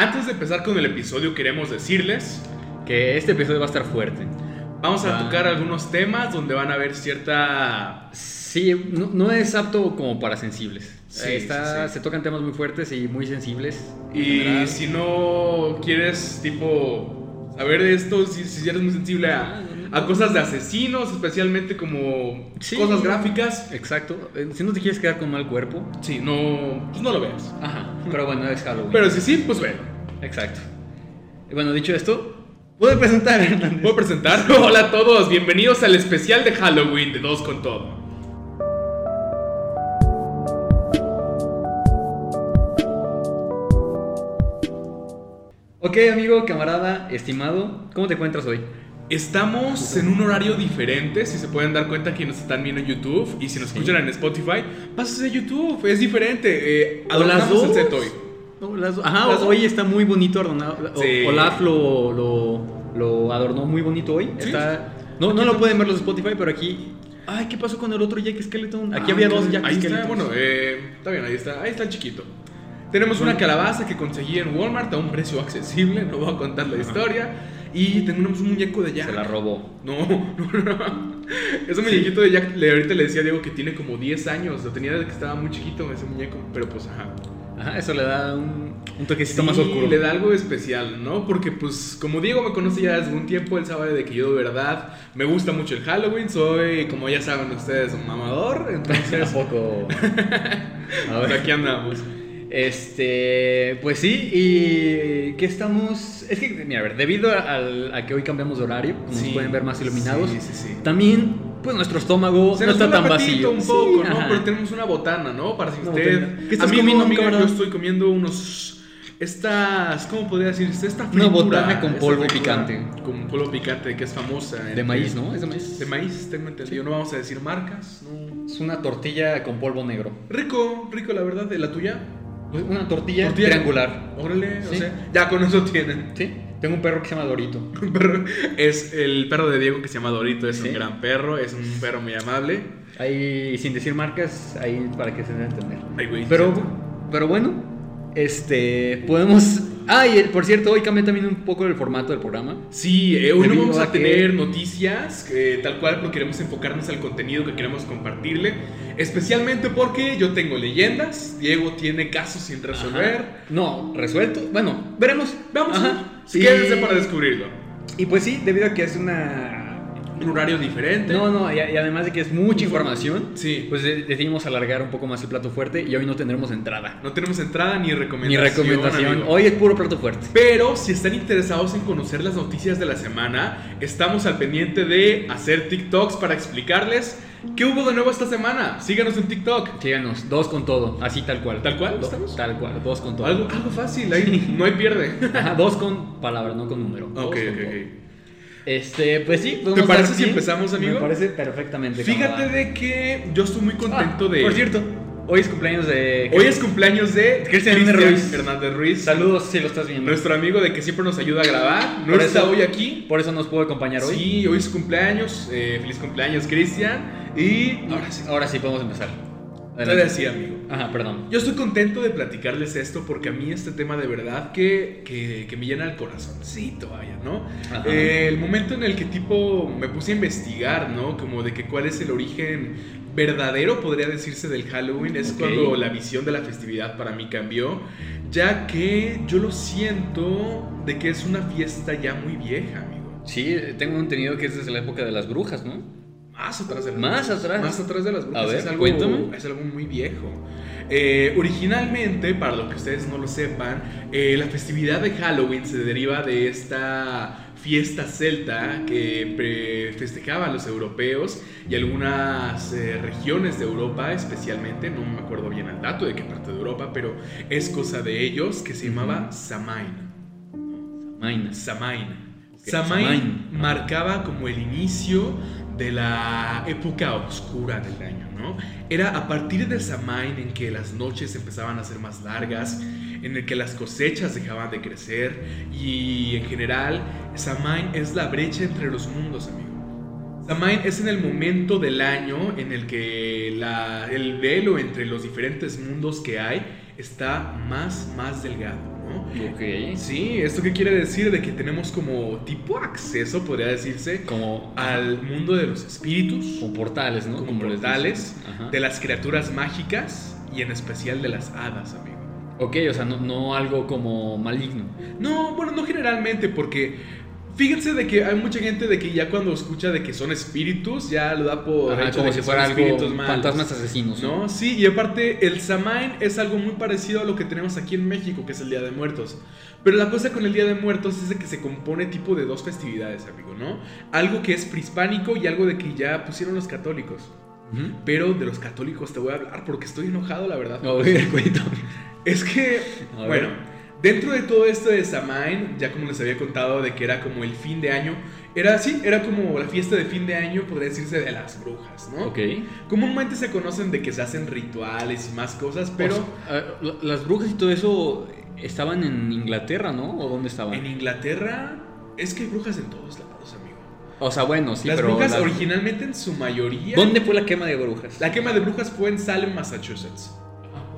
Antes de empezar con el episodio, queremos decirles que este episodio va a estar fuerte. Vamos a tocar algunos temas donde van a haber cierta... Sí, no, es apto como para sensibles. Sí, Está, Se tocan temas muy fuertes y muy sensibles. Y si no quieres, tipo, saber de esto, si, si eres muy sensible a, a cosas de asesinos, especialmente como cosas gráficas. Exacto. Eh, si no te quieres quedar con mal cuerpo. Sí, no, pues no lo veas. Ajá. Pero bueno, es Halloween. Pero si sí, pues ve. Exacto. Y bueno, dicho esto, ¿puedo presentar, ¿Puedo presentar? Hola a todos, bienvenidos al especial de Halloween de Dos con Todo. Ok, amigo, camarada, estimado, ¿cómo te encuentras hoy? Estamos en un horario diferente, si se pueden dar cuenta que nos están viendo en YouTube y si nos escuchan en Spotify, pasas a YouTube, es diferente. Eh, las dos. el set hoy. Ajá, hoy está muy bonito adornado. Olaf lo, lo, adornó muy bonito hoy. Está, no, no lo pueden ver los Spotify, pero aquí Ay, ¿qué pasó con el otro Jack Skeleton? Aquí había dos Jack ahí Está, bueno, eh, está bien, ahí está. Ahí está el chiquito. Tenemos una calabaza que conseguí en Walmart a un precio accesible. No voy a contar la historia. Y tenemos un muñeco de Jack. Se la robó. No, no, no. Es un muñequito de Jack. ahorita le decía a Diego que tiene como 10 años. Lo tenía desde que estaba muy chiquito ese muñeco. Pero pues, ajá. Ajá, eso le da un, un toquecito más oscuro. Le da algo especial, ¿no? Porque, pues, como Diego me conoce ya desde un tiempo, él sabe de que yo de verdad me gusta mucho el Halloween. Soy, como ya saben ustedes, un mamador. Entonces. un poco. A ver. aquí andamos. Este, pues sí, y que estamos. Es que, mira, a ver, debido a, que hoy cambiamos de horario, como sí, pueden ver más iluminados, también, pues nuestro estómago no está tan vacío. un poco, ¿no? Pero tenemos una botana, ¿no? Para si usted. ¿Qué estás comiendo, amiga, Yo estoy comiendo unos. Estas, ¿cómo podría decirse? Esta fritura, Una botana con polvo picante. Con polvo picante que es famosa. De maíz, ¿no? ¿Es de maíz? De maíz, tengo entendido. No vamos a decir marcas. Es una tortilla con polvo negro. Rico, rico, la verdad. ¿De la tuya? Una tortilla, triangular. Órale, o sea, ya con eso tienen. Sí. Tengo un perro que se llama Dorito. Es el perro de Diego que se llama Dorito, es un gran perro, es un perro muy amable. Ahí, sin decir marcas, ahí para que se den a entender. pero, pero bueno, este, podemos Ah, y por cierto, hoy cambié también un poco el formato del programa. Sí, eh, hoy no vamos a, tener noticias, eh, tal cual, pero queremos enfocarnos al contenido que queremos compartirle. Especialmente porque yo tengo leyendas, Diego tiene casos sin resolver. No, resuelto. Bueno, veremos. Vamos. Ajá. Quédense para descubrirlo. Y pues sí, debido a que es una un horario diferente. No, no, y, además de que es mucha información, sí. pues decidimos alargar un poco más el plato fuerte y hoy no tendremos entrada. No tenemos entrada ni recomendación. Ni recomendación. Hoy es puro plato fuerte. Pero si están interesados en conocer las noticias de la semana, estamos al pendiente de hacer TikToks para explicarles ¿Qué hubo de nuevo esta semana? Síganos en TikTok. Síganos, dos con todo, así tal cual. ¿Tal cual? ¿Estamos? Tal cual, dos con todo. Algo, algo fácil, ahí no hay pierde. dos con palabras, no con número. Ok, ok, ok. Este, pues sí. ¿Te parece si empezamos, amigo? Me parece perfectamente. Fíjate de que yo estoy muy contento ah, de. Por cierto, hoy es cumpleaños de. Hoy es cumpleaños de Cristian Ruiz. Hernández Ruiz. Saludos si lo estás viendo. Nuestro amigo de que siempre nos ayuda a grabar. No está hoy aquí. Por eso nos pudo acompañar hoy. Sí, hoy es cumpleaños. Eh, feliz cumpleaños, Cristian. Y. Ahora sí. Ahora sí podemos empezar. Te decía, amigo. Ajá, perdón. Yo estoy contento de platicarles esto porque a mí este tema de verdad que, que, me llena el corazoncito, vaya, ¿no? Eh, el momento en el que tipo me puse a investigar, ¿no? Como de que cuál es el origen verdadero, podría decirse, del Halloween, es cuando la visión de la festividad para mí cambió, ya que yo lo siento de que es una fiesta ya muy vieja, amigo. Sí, tengo entendido que es desde la época de las brujas, ¿no? Más atrás de las Más atrás. Más atrás de las brujas. A ver, es algo, cuéntame. Es algo muy viejo. Eh, originalmente, para lo que ustedes no lo sepan, eh, la festividad de Halloween se deriva de esta fiesta celta que festejaba a los europeos y algunas eh, regiones de Europa especialmente, no me acuerdo bien el dato de qué parte de Europa, pero es cosa de ellos que se llamaba Samain. Samain. Samain. Samain marcaba como el inicio de la época oscura del año, ¿no? Era a partir de Samain en que las noches empezaban a ser más largas, en el que las cosechas dejaban de crecer y en general Samain es la brecha entre los mundos, amigo. Samain es en el momento del año en el que el velo entre los diferentes mundos que hay está más, más delgado. ¿no? Ok. Sí, ¿esto qué quiere decir? De que tenemos como tipo acceso, podría decirse, como al mundo de los espíritus. Como portales, ¿no? Como, portales, de las criaturas mágicas y en especial de las hadas, amigo. Ok, o sea, no, no algo como maligno. No, bueno, no generalmente, porque Fíjense de que hay mucha gente de que ya cuando escucha de que son espíritus, ya lo da por como si fueran espíritus fantasmas asesinos. ¿no? Sí, y aparte el Samain es algo muy parecido a lo que tenemos aquí en México, que es el Día de Muertos. Pero la cosa con el Día de Muertos es de que se compone tipo de dos festividades, amigo, ¿no? Algo que es prehispánico y algo de que ya pusieron los católicos. Pero de los católicos te voy a hablar porque estoy enojado, la verdad. No, cuéntame. Es que, bueno, Dentro de todo esto de Samain, ya como les había contado de que era como el fin de año, era así, era como la fiesta de fin de año, podría decirse, de las brujas, ¿no? Ok. Comúnmente se conocen de que se hacen rituales y más cosas, pero... las brujas y todo eso estaban en Inglaterra, ¿no? ¿O dónde estaban? En Inglaterra es que hay brujas en todos lados, amigo. O sea, bueno, sí, las brujas originalmente en su mayoría... ¿Dónde fue la quema de brujas? La quema de brujas fue en Salem, Massachusetts.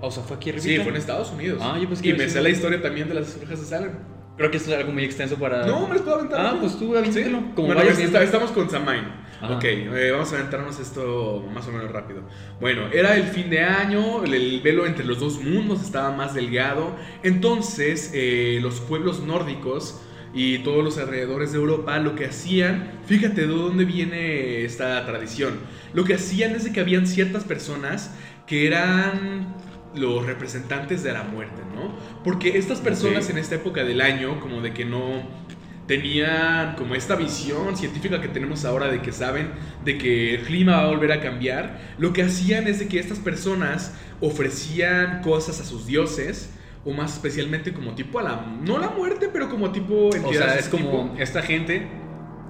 O sea, fue aquí arriba. Sí, fue en Estados Unidos. Ah, yo Y me sé la historia también de las brujas de Salem. Creo que esto es algo muy extenso para. No, me les puedo aventar. Ah, pues tú avíntalo. ¿Sí? Como bueno, estamos con Samain. Ok, eh, vamos a aventarnos esto más o menos rápido. Bueno, era el fin de año, el, velo entre los dos mundos estaba más delgado. Entonces, eh, los pueblos nórdicos y todos los alrededores de Europa lo que hacían, fíjate de dónde viene esta tradición. Lo que hacían es de que habían ciertas personas que eran los representantes de la muerte, ¿no? Porque estas personas en esta época del año, como de que no tenían como esta visión científica que tenemos ahora de que saben de que el clima va a volver a cambiar, lo que hacían es de que estas personas ofrecían cosas a sus dioses, o más especialmente como tipo a la, no la muerte, pero como tipo... O sea, es como esta gente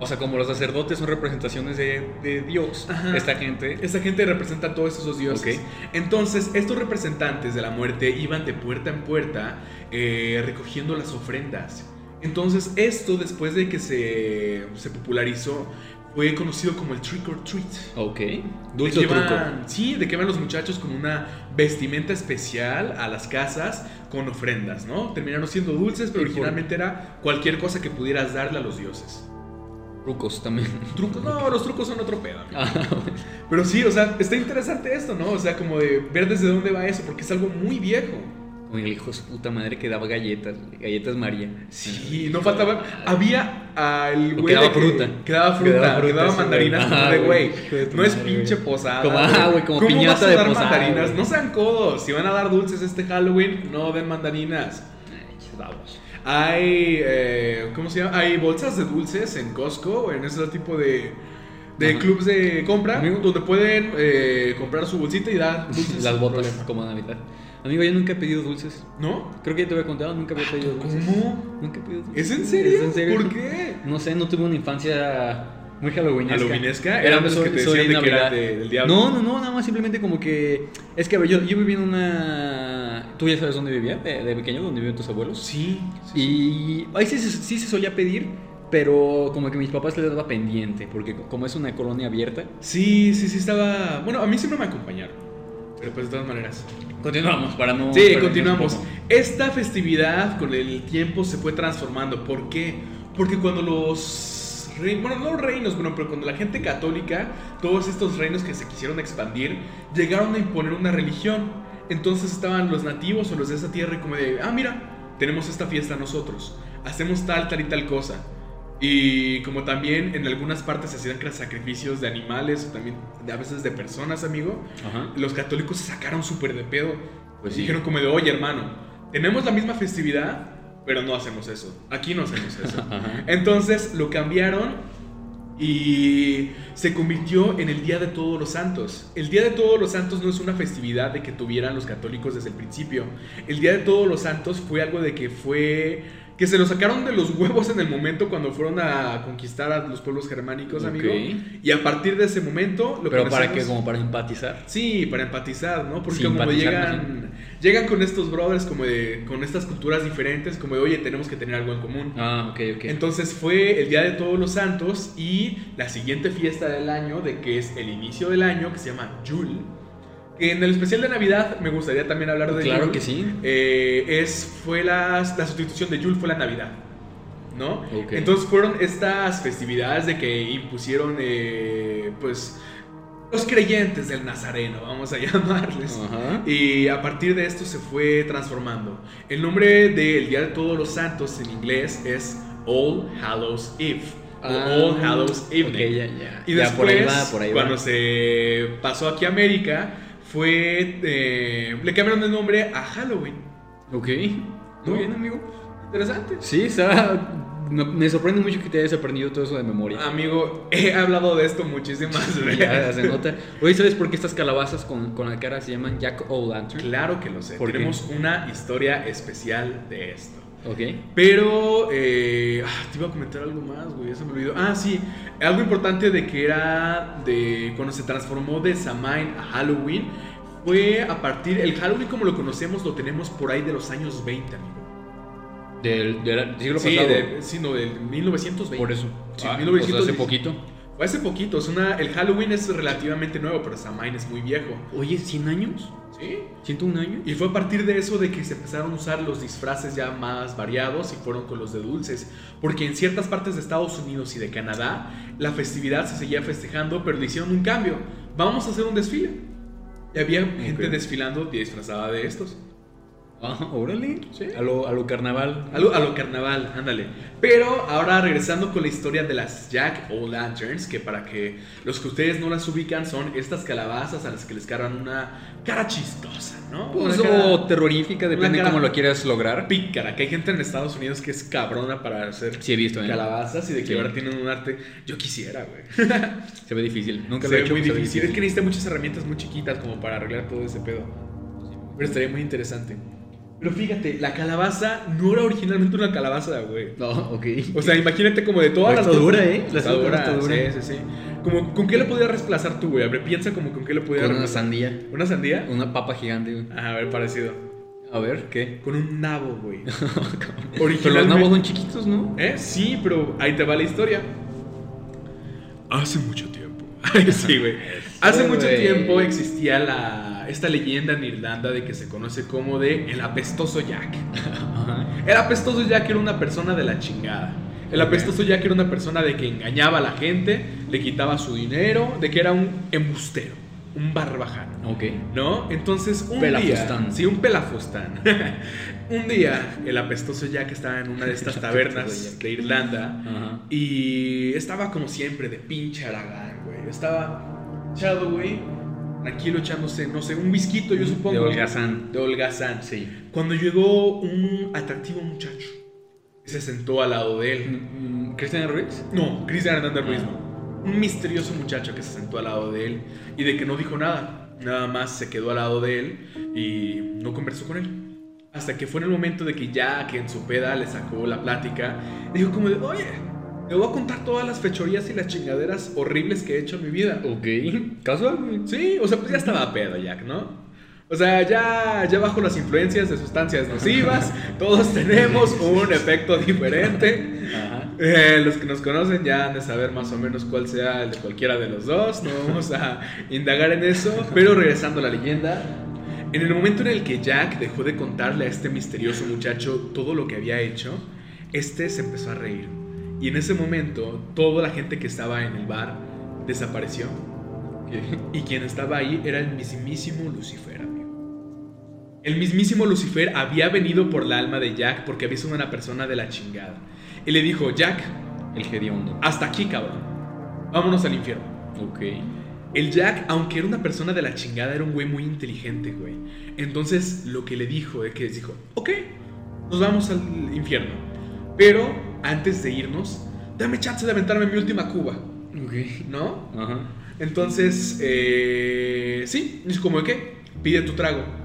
o sea, como los sacerdotes son representaciones de, Dios, esta gente. Esta gente representa a todos esos dioses. Entonces, estos representantes de la muerte iban de puerta en puerta eh, recogiendo las ofrendas. Entonces, esto después de que se, se popularizó, fue conocido como el trick or treat. Ok. Dulce truco. Sí, de que van los muchachos con una vestimenta especial a las casas con ofrendas, ¿no? Terminaron siendo dulces, pero originalmente era cualquier cosa que pudieras darle a los dioses. Trucos también. Trucos, no, los trucos son otro pedo. Ah, Pero sí, o sea, está interesante esto, ¿no? O sea, como de ver desde dónde va eso, porque es algo muy viejo. Como el hijo de su puta madre que daba galletas, galletas María. Sí, no faltaba. Había al güey. Que daba fruta. Que daba fruta, que daba mandarinas. Ah, de güey, no es pinche posada. Como, ah, güey, como piñata de posada. mandarinas? No sean codos. Si van a dar dulces este Halloween, no den mandarinas. Vamos. Hay, eh, ¿cómo se llama? Hay bolsas de dulces en Costco, en ese tipo de, de clubs de compra, donde pueden eh, comprar su bolsita y dar dulces. Las botas como Navidad. Amigo, yo nunca he pedido dulces. ¿No? Creo que ya te había contado, nunca había pedido dulces. ¿Cómo? Nunca he pedido dulces. ¿Es en serio? ¿Es en serio? ¿Por qué? No sé, no tuve una infancia muy halloweenesca. ¿Halloweenesca? ¿Eran los que te decían de que era del diablo? No, no, no, nada más simplemente como que... Es que, a ver, yo, yo viví en una... ¿Tú ya sabes dónde vivía? De, pequeño, ¿dónde vivían tus abuelos? Sí. y ahí sí, sí, se solía pedir, pero como que mis papás les daba pendiente, porque como es una colonia abierta. Sí, sí, sí estaba... Bueno, a mí siempre me acompañaron. Pero pues de todas maneras. Continuamos para no... Sí, continuamos. Esta festividad con el tiempo se fue transformando. ¿Por qué? Porque cuando los bueno, no reinos, bueno, pero cuando la gente católica, todos estos reinos que se quisieron expandir, llegaron a imponer una religión. Entonces estaban los nativos o los de esa tierra y como de, ah, mira, tenemos esta fiesta nosotros, hacemos tal, tal y tal cosa. Y como también en algunas partes se hacían sacrificios de animales o también a veces de personas, amigo, los católicos se sacaron súper de pedo. Pues dijeron como de, oye hermano, tenemos la misma festividad, pero no hacemos eso. Aquí no hacemos eso. Entonces lo cambiaron y se convirtió en el Día de Todos los Santos. El Día de Todos los Santos no es una festividad de que tuvieran los católicos desde el principio. El Día de Todos los Santos fue algo de que fue que se lo sacaron de los huevos en el momento cuando fueron a conquistar a los pueblos germánicos, amigo. Y a partir de ese momento lo Pero para qué, como para empatizar. Sí, para empatizar, ¿no? Porque como llegan llegan con estos brothers como de con estas culturas diferentes, como de, "Oye, tenemos que tener algo en común." Ah, ok, ok. Entonces fue el Día de Todos los Santos y la siguiente fiesta del año de que es el inicio del año que se llama Yule Que en el especial de Navidad me gustaría también hablar de Claro que sí. Eh, es, fue la, la sustitución de Yule fue la Navidad. ¿No? Entonces fueron estas festividades de que impusieron, eh, pues, los creyentes del Nazareno, vamos a llamarles. Y a partir de esto se fue transformando. El nombre del Día de Todos los Santos en inglés es All Hallows Eve. o ah, All Hallows Evening. Y después, cuando se pasó aquí a América, fue. Eh, le cambiaron el nombre a Halloween. Ok. Muy bien, amigo. Interesante. Sí, está me sorprende mucho que te hayas aprendido todo eso de memoria. Amigo, he hablado de esto muchísimas veces. Ya se nota. Oye, ¿sabes por qué estas calabazas con, con la cara se llaman Jack O'Lantern? Claro que lo sé. Tenemos una historia especial de esto. Ok. Pero, eh, ah, te iba a comentar algo más, güey, ya se me olvidó. Ah, sí, algo importante de que era de cuando se transformó de Samhain a Halloween, fue a partir, el Halloween como lo conocemos lo tenemos por ahí de los años 20, amigo. Del, del siglo sí, pasado. De, sí, no, del 1920. Por eso. Sí, ah, 1920. hace poquito. Fue hace poquito. Es una, el Halloween es relativamente nuevo, pero Samhain es muy viejo. Oye, ¿100 años? Sí. ¿101 años? Y fue a partir de eso de que se empezaron a usar los disfraces ya más variados y fueron con los de dulces. Porque en ciertas partes de Estados Unidos y de Canadá, la festividad se seguía festejando, pero le hicieron un cambio. Vamos a hacer un desfile. Y había gente desfilando disfrazada de estos. Ah, órale. Sí. A lo, a lo carnaval. A lo, a lo, carnaval, ándale. Pero ahora regresando con la historia de las Jack O' Lanterns, que para que los que ustedes no las ubican son estas calabazas a las que les cargan una cara chistosa, ¿no? Pues, o terrorífica, depende de cómo lo quieras lograr. Pícara, que hay gente en Estados Unidos que es cabrona para hacer sí, he visto, ¿eh? calabazas y de que ahora tienen un arte. Yo quisiera, güey. se ve difícil. Nunca se lo he hecho. Muy difícil. difícil. Es que necesita muchas herramientas muy chiquitas como para arreglar todo ese pedo. Pero estaría muy interesante. Pero fíjate, la calabaza no era originalmente una calabaza, güey. No, ok. O sea, imagínate como de todas las. dura, ¿eh? La dura. Sí, sí, sí. Como, ¿Con qué lo podías reemplazar tú, güey? A ver, piensa como con qué lo podías Con una sandía. ¿Una sandía? Una papa gigante, güey. a ver, parecido. A ver, ¿qué? Con un nabo, güey. Pero los nabos son chiquitos, ¿no? ¿Eh? Sí, pero ahí te va la historia. Hace mucho tiempo. sí, güey. Hace mucho tiempo existía la esta leyenda en Irlanda de que se conoce como de el apestoso Jack. el apestoso Jack era una persona de la chingada. El apestoso Jack era una persona de que engañaba a la gente, le quitaba su dinero, de que era un embustero, un barbajano. Ok. ¿No? Entonces, un día. Sí, un pelafustán. un día, el apestoso Jack estaba en una de estas tabernas de Irlanda y estaba como siempre de pinche aragán, güey. Estaba echado, güey tranquilo echándose, no sé, un whiskito, yo supongo. De holgazán. De holgazán. Sí. Cuando llegó un atractivo muchacho, se sentó al lado de él. Mm, mm, ¿Cristian Ruiz? No, Cristian Hernández Ruiz no. Un misterioso muchacho que se sentó al lado de él y de que no dijo nada. Nada más se quedó al lado de él y no conversó con él. Hasta que fue en el momento de que ya que en su peda le sacó la plática, dijo como de, oye, te voy a contar todas las fechorías y las chingaderas horribles que he hecho en mi vida. Ok. ¿Casual? Sí, o sea, pues ya estaba pedo, Jack, ¿no? O sea, ya, ya bajo las influencias de sustancias nocivas, todos tenemos un efecto diferente. Ajá. Eh, los que nos conocen ya han de saber más o menos cuál sea el de cualquiera de los dos. No vamos a indagar en eso. Pero regresando a la leyenda, en el momento en el que Jack dejó de contarle a este misterioso muchacho todo lo que había hecho, este se empezó a reír. Y en ese momento, toda la gente que estaba en el bar desapareció. Y quien estaba ahí era el mismísimo Lucifer. El mismísimo Lucifer había venido por la alma de Jack porque había sido una persona de la chingada. Y le dijo, Jack, el hediondo, hasta aquí, cabrón. Vámonos al infierno. Ok. El Jack, aunque era una persona de la chingada, era un güey muy inteligente, güey. Entonces, lo que le dijo es que dijo, ok, nos vamos al infierno. Pero antes de irnos, dame chance de aventarme mi última cuba. ¿No? Ajá. Entonces, eh, sí, es como de qué, pide tu trago.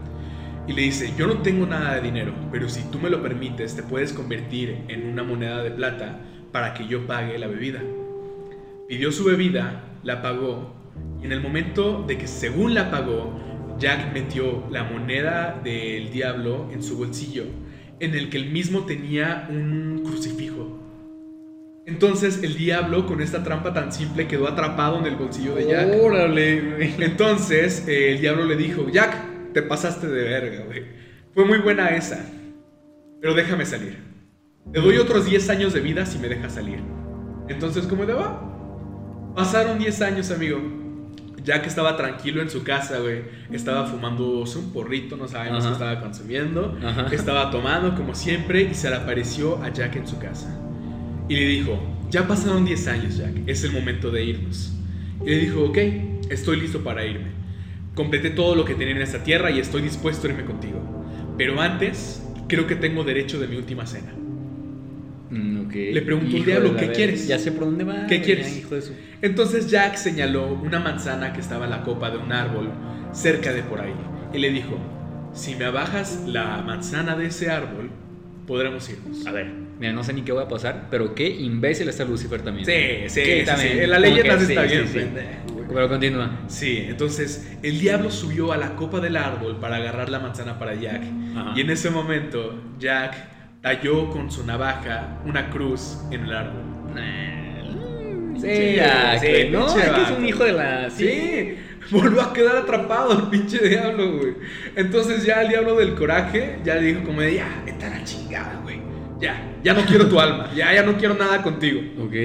Y le dice, yo no tengo nada de dinero, pero si tú me lo permites, te puedes convertir en una moneda de plata para que yo pague la bebida. Pidió su bebida, la pagó, y en el momento de que según la pagó, Jack metió la moneda del diablo en su bolsillo, en el que él mismo tenía un crucifijo Entonces el diablo con esta trampa tan simple quedó atrapado en el bolsillo de Jack. Órale, Entonces eh, el diablo le dijo, Jack, te pasaste de verga, güey. Fue muy buena esa. Pero déjame salir. Te doy otros 10 años de vida si me dejas salir. Entonces, ¿cómo le va? Pasaron 10 años, amigo. Jack estaba tranquilo en su casa, güey. Estaba fumando un porrito, no sabemos qué estaba consumiendo. Estaba tomando, como siempre, y se le apareció a Jack en su casa. Y le dijo, ya pasaron 10 años, Jack. Es el momento de irnos. Y le dijo, ok, estoy listo para irme. Completé todo lo que tenía en esta tierra y estoy dispuesto a irme contigo. Pero antes, creo que tengo derecho de mi última cena. Mm, Le preguntó al diablo, ¿qué quieres? Ya sé por dónde va. ¿Qué quieres? Entonces Jack señaló una manzana que estaba en la copa de un árbol cerca de por ahí y le dijo, si me abajas la manzana de ese árbol, podremos irnos. A ver, mira, no sé ni qué va a pasar, pero qué imbécil está Lucifer también. Sí, sí, también. En la leyenda está bien. Pero continúa. Sí, entonces el diablo subió a la copa del árbol para agarrar la manzana para Jack. Y en ese momento, Jack talló con su navaja una cruz en el árbol. Sí, ya, sí, no, es que es un hijo de la. Sí, volvió a quedar atrapado el pinche diablo, güey. Entonces ya el diablo del coraje ya dijo como de, ya, está la chingada, güey. Ya, ya no quiero tu alma, ya, ya no quiero nada contigo. Ok.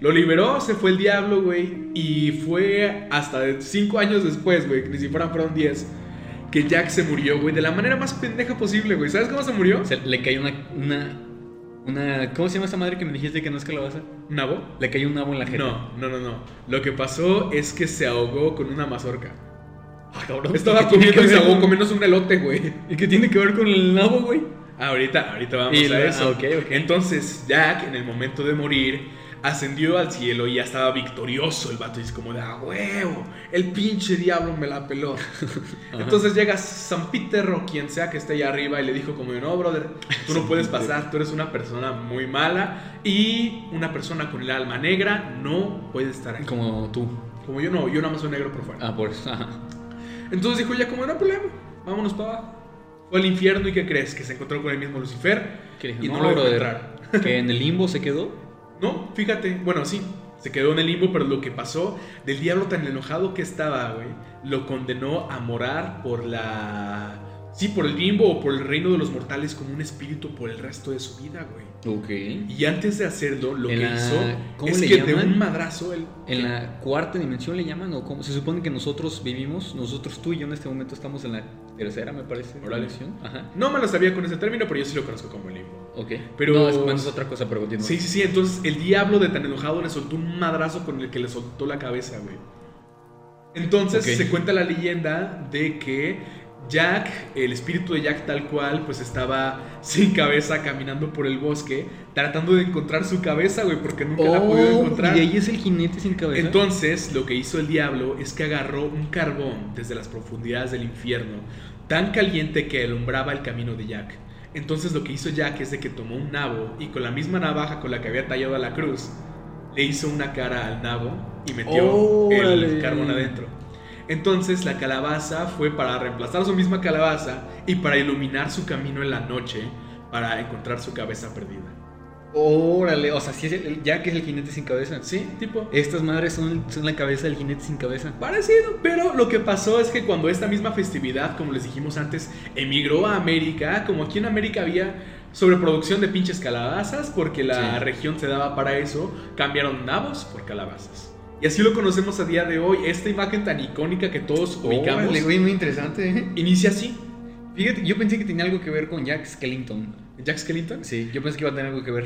Lo liberó, se fue el diablo, güey. Y fue hasta cinco años después, güey, ni si fueran fueron diez que Jack se murió, güey, de la manera más pendeja posible, güey. ¿Sabes cómo se murió? Se le cayó una, una, una, ¿Cómo se llama esa madre que me dijiste que no es calabaza? ¿Un nabo? Le cayó un nabo en la jeta. No, no, no, no. Lo que pasó es que se ahogó con una mazorca. Ah, cabrón. Estaba comiendo y se ahogó comiéndose un elote, güey. ¿Y qué tiene que ver con el nabo, güey? ahorita, ahorita vamos a eso. Ah, Entonces, Jack, en el momento de morir ascendió al cielo y ya estaba victorioso el vato. Y es como de, ah, huevo, el pinche diablo me la peló. Entonces llega San Peter o quien sea que esté allá arriba y le dijo como, no, brother, tú no puedes pasar, tú eres una persona muy mala y una persona con el alma negra no puede estar aquí. Como tú. Como yo no, yo nada más soy negro por fuera. Ah, por eso. Entonces dijo ya como, no problema, vámonos para abajo. Fue al infierno y ¿qué crees? Que se encontró con el mismo Lucifer y no, lo dejó entrar. ¿Que en el limbo se quedó? No, fíjate, bueno, sí, se quedó en el limbo, pero lo que pasó, del diablo tan enojado que estaba, güey, lo condenó a morar por la... Sí, por el limbo o por el reino de los mortales como un espíritu por el resto de su vida, güey. Ok. Y antes de hacerlo, lo que hizo es que de un madrazo él. ¿En la cuarta dimensión le llaman? ¿O cómo? Se supone que nosotros vivimos, nosotros tú y yo en este momento estamos en la tercera, me parece. Dimensión. Ajá. No me lo sabía con ese término, pero yo sí lo conozco como el limbo. Ok. Pero. No, es, otra cosa, pero continúa. Sí, sí, sí. Entonces el diablo de tan enojado le soltó un madrazo con el que le soltó la cabeza, güey. Entonces se cuenta la leyenda de que Jack, el espíritu de Jack tal cual, pues estaba sin cabeza caminando por el bosque, tratando de encontrar su cabeza, güey, porque nunca la ha podido oh, encontrar. Y ahí es el jinete sin cabeza. Entonces, lo que hizo el diablo es que agarró un carbón desde las profundidades del infierno, tan caliente que alumbraba el camino de Jack. Entonces, lo que hizo Jack es de que tomó un nabo y con la misma navaja con la que había tallado a la cruz, le hizo una cara al nabo y metió el carbón adentro. Entonces la calabaza fue para reemplazar su misma calabaza y para iluminar su camino en la noche para encontrar su cabeza perdida. Órale, o sea, si es el, ya que es el jinete sin cabeza. Sí, tipo. Estas madres son, son, la cabeza del jinete sin cabeza. Parecido, pero lo que pasó es que cuando esta misma festividad, como les dijimos antes, emigró a América, como aquí en América había sobreproducción de pinches calabazas, porque la región se daba para eso, cambiaron nabos por calabazas. Y así lo conocemos a día de hoy. Esta imagen tan icónica que todos ubicamos. güey, muy interesante. ¿eh? Inicia así. Fíjate, yo pensé que tenía algo que ver con Jack Skellington. ¿Jack Skellington? Sí, yo pensé que iba a tener algo que ver.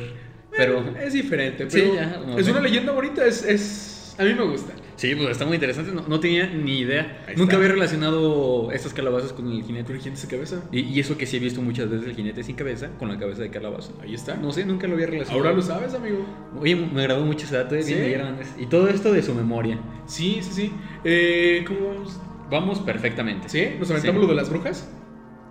Pero. Eh, es diferente. Pero es una leyenda bonita. Es, es, A mí me gusta. Sí, pues está muy interesante. No, tenía ni idea. Nunca había relacionado estas calabazas con el jinete. ¿Con el jinete sin cabeza? Y, eso que sí he visto muchas veces el jinete sin cabeza con la cabeza de calabaza. Ahí está. No sé, nunca lo había relacionado. Ahora lo sabes, amigo. Oye, me agradó mucho ese dato. ¿Sí? Y todo esto de su memoria. Sí, sí, sí. Eh, ¿Cómo vamos? Vamos perfectamente. ¿Sí? ¿Nos aventamos lo de las brujas?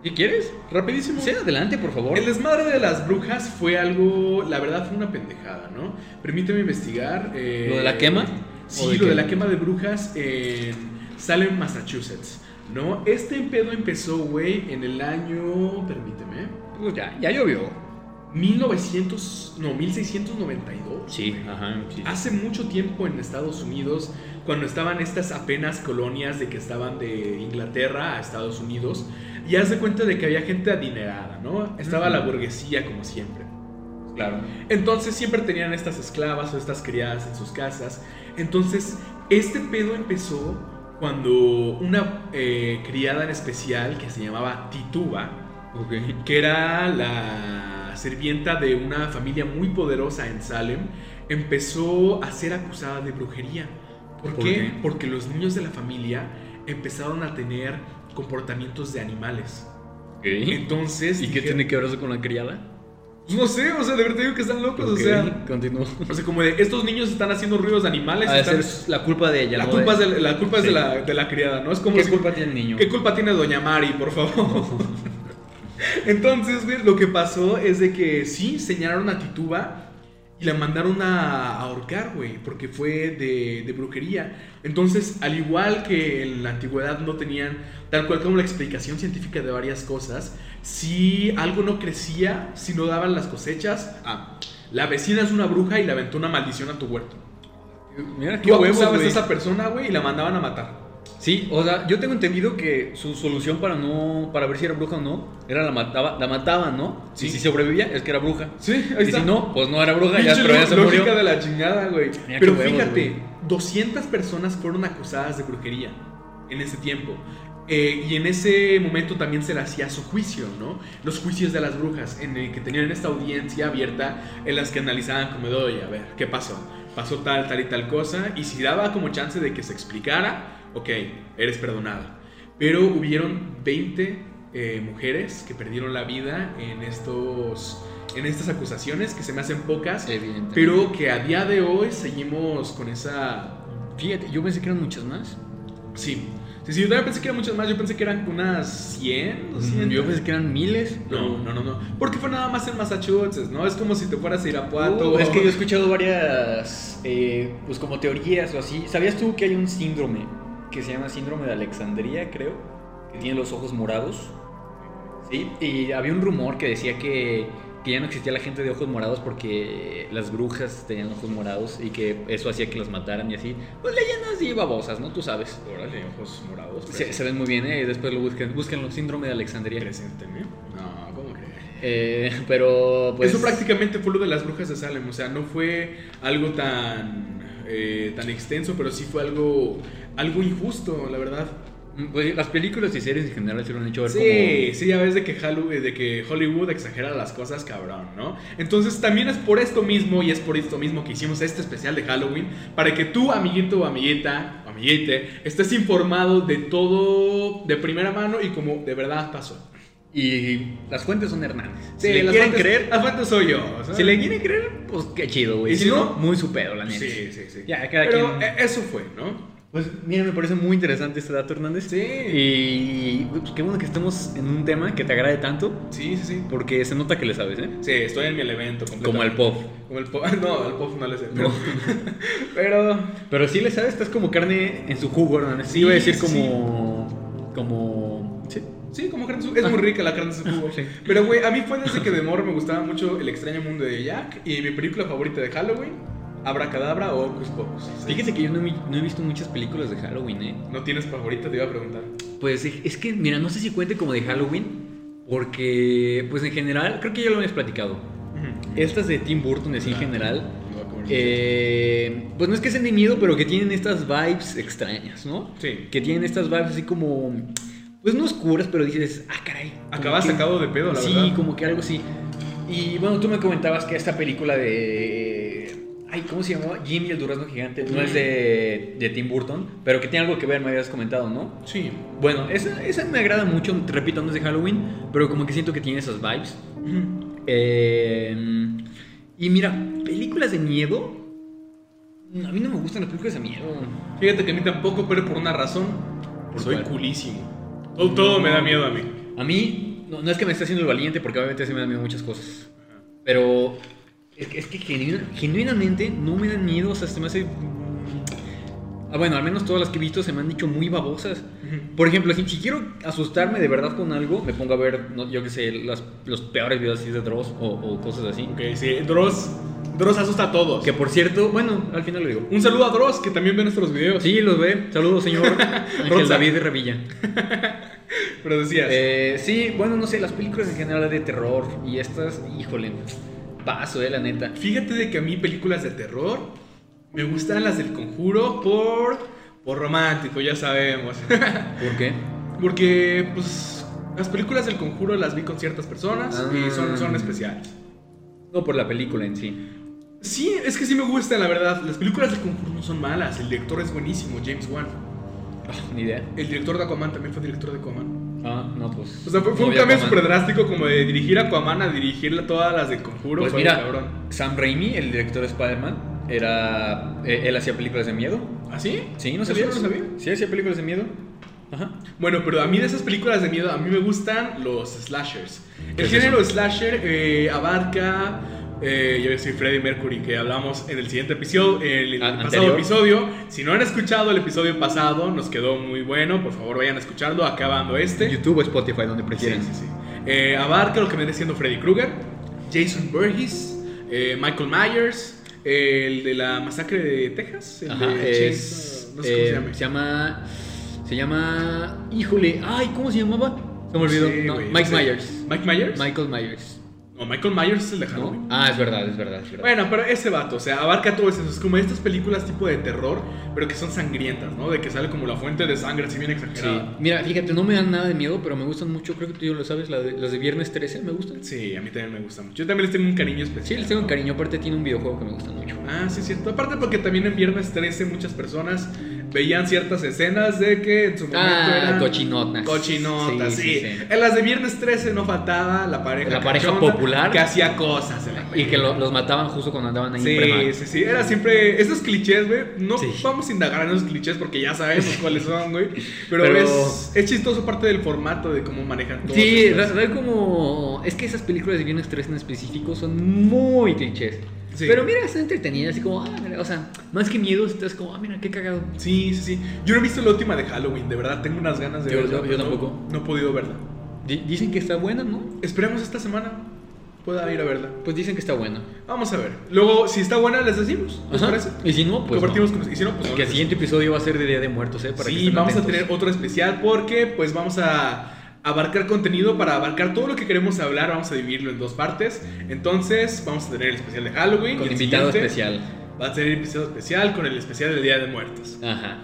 ¿Qué quieres? Rapidísimo. Sí, adelante, por favor. El desmadre de las brujas fue algo, la verdad fue una pendejada, ¿no? Permíteme investigar. Eh, ¿Lo de la quema? Sí, lo de la quema de brujas en Salem, Massachusetts. ¿No? Este pedo empezó, güey, en el año. Permíteme. Pues ya, ya llovió. 1900, no, 1692. Sí, ajá. Hace mucho tiempo en Estados Unidos, cuando estaban estas apenas colonias de que estaban de Inglaterra a Estados Unidos, y haz de cuenta de que había gente adinerada, ¿no? Estaba la burguesía como siempre. Claro. Entonces siempre tenían estas esclavas o estas criadas en sus casas. Entonces, este pedo empezó cuando una eh, criada en especial que se llamaba Tituba, que era la sirvienta de una familia muy poderosa en Salem, empezó a ser acusada de brujería. ¿Por, qué? Porque los niños de la familia empezaron a tener comportamientos de animales. Entonces. ¿Y qué tiene que ver eso con la criada? Pues no sé, o sea, de verdad digo que están locos, o sea. Continúo. O sea, como de estos niños están haciendo ruidos de animales. es la culpa de ella, La culpa, es, de, la, culpa es de, la, de la criada, ¿no? Es como ¿Qué culpa tiene el niño? ¿Qué culpa tiene Doña Mari, por favor? Entonces, güey, lo que pasó es de que sí señalaron a Tituba y la mandaron a ahorcar, güey, porque fue de, de, brujería. Entonces, al igual que en la antigüedad no tenían tal cual como la explicación científica de varias cosas, si algo no crecía, si no daban las cosechas, ah, la vecina es una bruja y le aventó una maldición a tu huerto. Mira, qué huevos, a esa persona, güey, y la mandaban a matar. Sí, o sea, yo tengo entendido que su solución para no para ver si era bruja o no era la mataba, la mataban, ¿no? Sí. Y si sobrevivía es que era bruja. Sí, ahí y si no, pues no era bruja, ya, pero ya se lógica de la chingada, güey. Pero fíjate, 200 personas fueron acusadas de brujería en ese tiempo. Eh, y en ese momento también se le hacía su juicio, ¿no? Los juicios de las brujas, en el que tenían esta audiencia abierta en las que analizaban como oye, a ver, ¿qué pasó? Pasó tal, tal y tal cosa, y si daba como chance de que se explicara, ok, eres perdonada. Pero hubieron 20 eh, mujeres que perdieron la vida en estos en estas acusaciones que se me hacen pocas, pero que a día de hoy seguimos con esa... Fíjate, yo pensé que eran muchas más. Sí, Sí, sí, yo también pensé que eran muchas más. Yo pensé que eran unas 100, 200. Yo pensé que eran miles. No, no, no, no. Porque fue nada más en Massachusetts, ¿no? Es como si te fueras a Irapuato. Uh, es que yo he escuchado varias, eh, pues como teorías o así. ¿Sabías tú que hay un síndrome que se llama síndrome de Alexandría, creo? Que tiene los ojos morados. Sí, y había un rumor que decía que que ya no existía la gente de ojos morados porque las brujas tenían ojos morados y que eso hacía que las mataran y así. Pues leyendas y babosas, ¿no? Tú sabes. Órale, ojos morados. Se, ven muy bien, ¿eh? Después lo busquen. Búsquenlo, síndrome de Alexandria. No, ¿cómo que? Eh, pero pues... Eso prácticamente fue lo de las brujas de Salem, o sea, no fue algo tan, eh, tan extenso, pero sí fue algo, algo injusto, la verdad. Pues, las películas y series en general se lo han hecho ver sí, Sí, a veces de que, Hollywood, de que Hollywood exagera las cosas, cabrón, ¿no? Entonces también es por esto mismo y es por esto mismo que hicimos este especial de Halloween, para que tú, amiguito o amiguita, o amiguite, estés informado de todo de primera mano y como de verdad pasó. Y las fuentes son Hernández. si le quieren creer, las fuentes soy yo. Si le quieren creer, pues qué chido, güey. Y si, no, muy su pedo, la neta. Sí, sí, sí. Ya, cada Pero e, eso fue, ¿no? Pues mira, me parece muy interesante este dato, Hernández. Sí. Y pues, qué bueno que estemos en un tema que te agrade tanto. Sí, sí, sí. Porque se nota que le sabes, ¿eh? Sí, estoy en mi evento. Como el pop. Como el pop. No, al pop no le sé. Pero... pero... sí le sabes, estás como carne en su jugo, Hernández. Sí, iba a decir como... Como... Sí. Sí, como carne su... Es muy rica la carne en su jugo. sí. Pero, güey, a mí fue desde que de morro me gustaba mucho El extraño mundo de Jack. Y mi película favorita de Halloween Abracadabra o Hocus Pocus. Fíjese que yo no, he visto muchas películas de Halloween, ¿eh? ¿No tienes favorita? Te iba a preguntar. Pues es que, mira, no sé si cuente como de Halloween, porque, pues en general, creo que ya lo habías platicado. Estas de Tim Burton, así en general, eh, pues no es que sean de miedo, pero que tienen estas vibes extrañas, ¿no? Sí. Que tienen estas vibes así como, pues no oscuras, pero dices, ah, caray. Acabas sacado de pedo, la verdad. Sí, como que algo así. Y bueno, tú me comentabas que esta película de Ay, ¿cómo se llamó? Jimmy el durazno gigante. No es de, de, Tim Burton, pero que tiene algo que ver, me habías comentado, ¿no? Sí. Bueno, esa, esa me agrada mucho, te repito, no es de Halloween, pero como que siento que tiene esas vibes. Eh, y mira, películas de miedo. A mí no me gustan las películas de miedo. Fíjate que a mí tampoco, pero por una razón. Soy culísimo. Todo, me da miedo a mí. A mí, no, no es que me esté haciendo el valiente, porque obviamente sí me da miedo muchas cosas. Pero es que, genuinamente no me dan miedo, o sea, se me hace... Ah, bueno, al menos todas las que he visto se me han dicho muy babosas. Por ejemplo, si, quiero asustarme de verdad con algo, me pongo a ver, yo qué sé, los peores videos así de Dross o, cosas así. Ok, sí, Dross. Dross asusta a todos. Que por cierto, bueno, al final lo digo. Un saludo a Dross, que también ve nuestros videos. Sí, los ve. Saludos, señor Ángel David Revilla. Pero decías. Eh, sí, bueno, no sé, las películas en general de terror y estas, híjole, paso, eh, la neta. Fíjate de que a mí películas de terror me gustan las del conjuro por, por romántico, ya sabemos. ¿Por qué? Porque, pues, las películas del conjuro las vi con ciertas personas y son, son ah. especiales. No por la película en sí. Sí, es que sí me gustan, la verdad. Las películas del conjuro no son malas. El director es buenísimo, James Wan. Ah, ni idea. El director de Aquaman también fue director de Aquaman. Ah, no, pues. O sea, fue, un cambio súper drástico como de dirigir Aquaman a dirigir todas las de Conjuro. Pues mira, Sam Raimi, el director de Spider-Man, era. Eh, él hacía películas de miedo. ¿Ah, sí? Sí, no sabía. no sabía? Sí, hacía películas de miedo. Ajá. Bueno, pero a mí de esas películas de miedo, a mí me gustan los slashers. El género slasher eh, abarca eh, yo soy Freddie Mercury, que hablamos en el siguiente episodio, el pasado episodio. Si no han escuchado el episodio pasado, nos quedó muy bueno. Por favor, vayan a escucharlo acabando este. YouTube o Spotify, donde prefieran. Sí, sí, sí. Eh, abarca lo que viene siendo Freddy Krueger, Jason Burgess, eh, Michael Myers, el de la masacre de Texas. El de es, no sé cómo se llama. Se llama. Se llama. Híjole, ay, ¿cómo se llamaba? Se me olvidó. Mike Myers. Mike Myers. Michael Myers. Michael Myers es el de Halloween. Ah, es verdad, es verdad, Bueno, pero ese vato, o sea, abarca todo eso. Es como estas películas tipo de terror, pero que son sangrientas, ¿no? De que sale como la fuente de sangre, así bien exagerada. Sí. Mira, fíjate, no me dan nada de miedo, pero me gustan mucho. Creo que tú ya lo sabes, las de, Viernes 13 me gustan. Sí, a mí también me gustan mucho. Yo también les tengo un cariño especial. Sí, les tengo un cariño. Aparte, tiene un videojuego que me gusta mucho. Ah, sí, cierto. Aparte, porque también en Viernes 13 muchas personas veían ciertas escenas de que en su momento ah, eran cochinotas. Cochinotas, sí, En las de Viernes 13 no faltaba la pareja. La pareja popular. Que hacía cosas. y que los mataban justo cuando andaban ahí. Sí, sí, sí. Era siempre. Esos clichés, güey. No vamos a indagar en esos clichés porque ya sabemos cuáles son, güey. Pero, Es, es, chistoso parte del formato de cómo manejan todo. Sí, ver como. Es que esas películas de Viernes 13 en específico son muy clichés. Pero mira, está entretenida, así como, ah, o sea, más que miedo, estás como, ah, mira, qué cagado. Sí, sí, sí. Yo no he visto la última de Halloween, de verdad, tengo unas ganas de verla. Yo, tampoco. No, he podido verla. dicen que está buena, ¿no? Esperemos esta semana pueda ir a verla. Pues dicen que está buena. Vamos a ver. Luego, si está buena, les decimos. ¿Les parece? Y si no, pues. Compartimos con Y si no, pues. Que el siguiente episodio va a ser de Día de Muertos, ¿eh? Para sí, vamos a tener otro especial porque, pues, vamos a abarcar contenido para abarcar todo lo que queremos hablar. Vamos a dividirlo en dos partes. Entonces, vamos a tener el especial de Halloween. Con invitado especial. Va a ser el episodio especial con el especial del Día de Muertos. Ajá.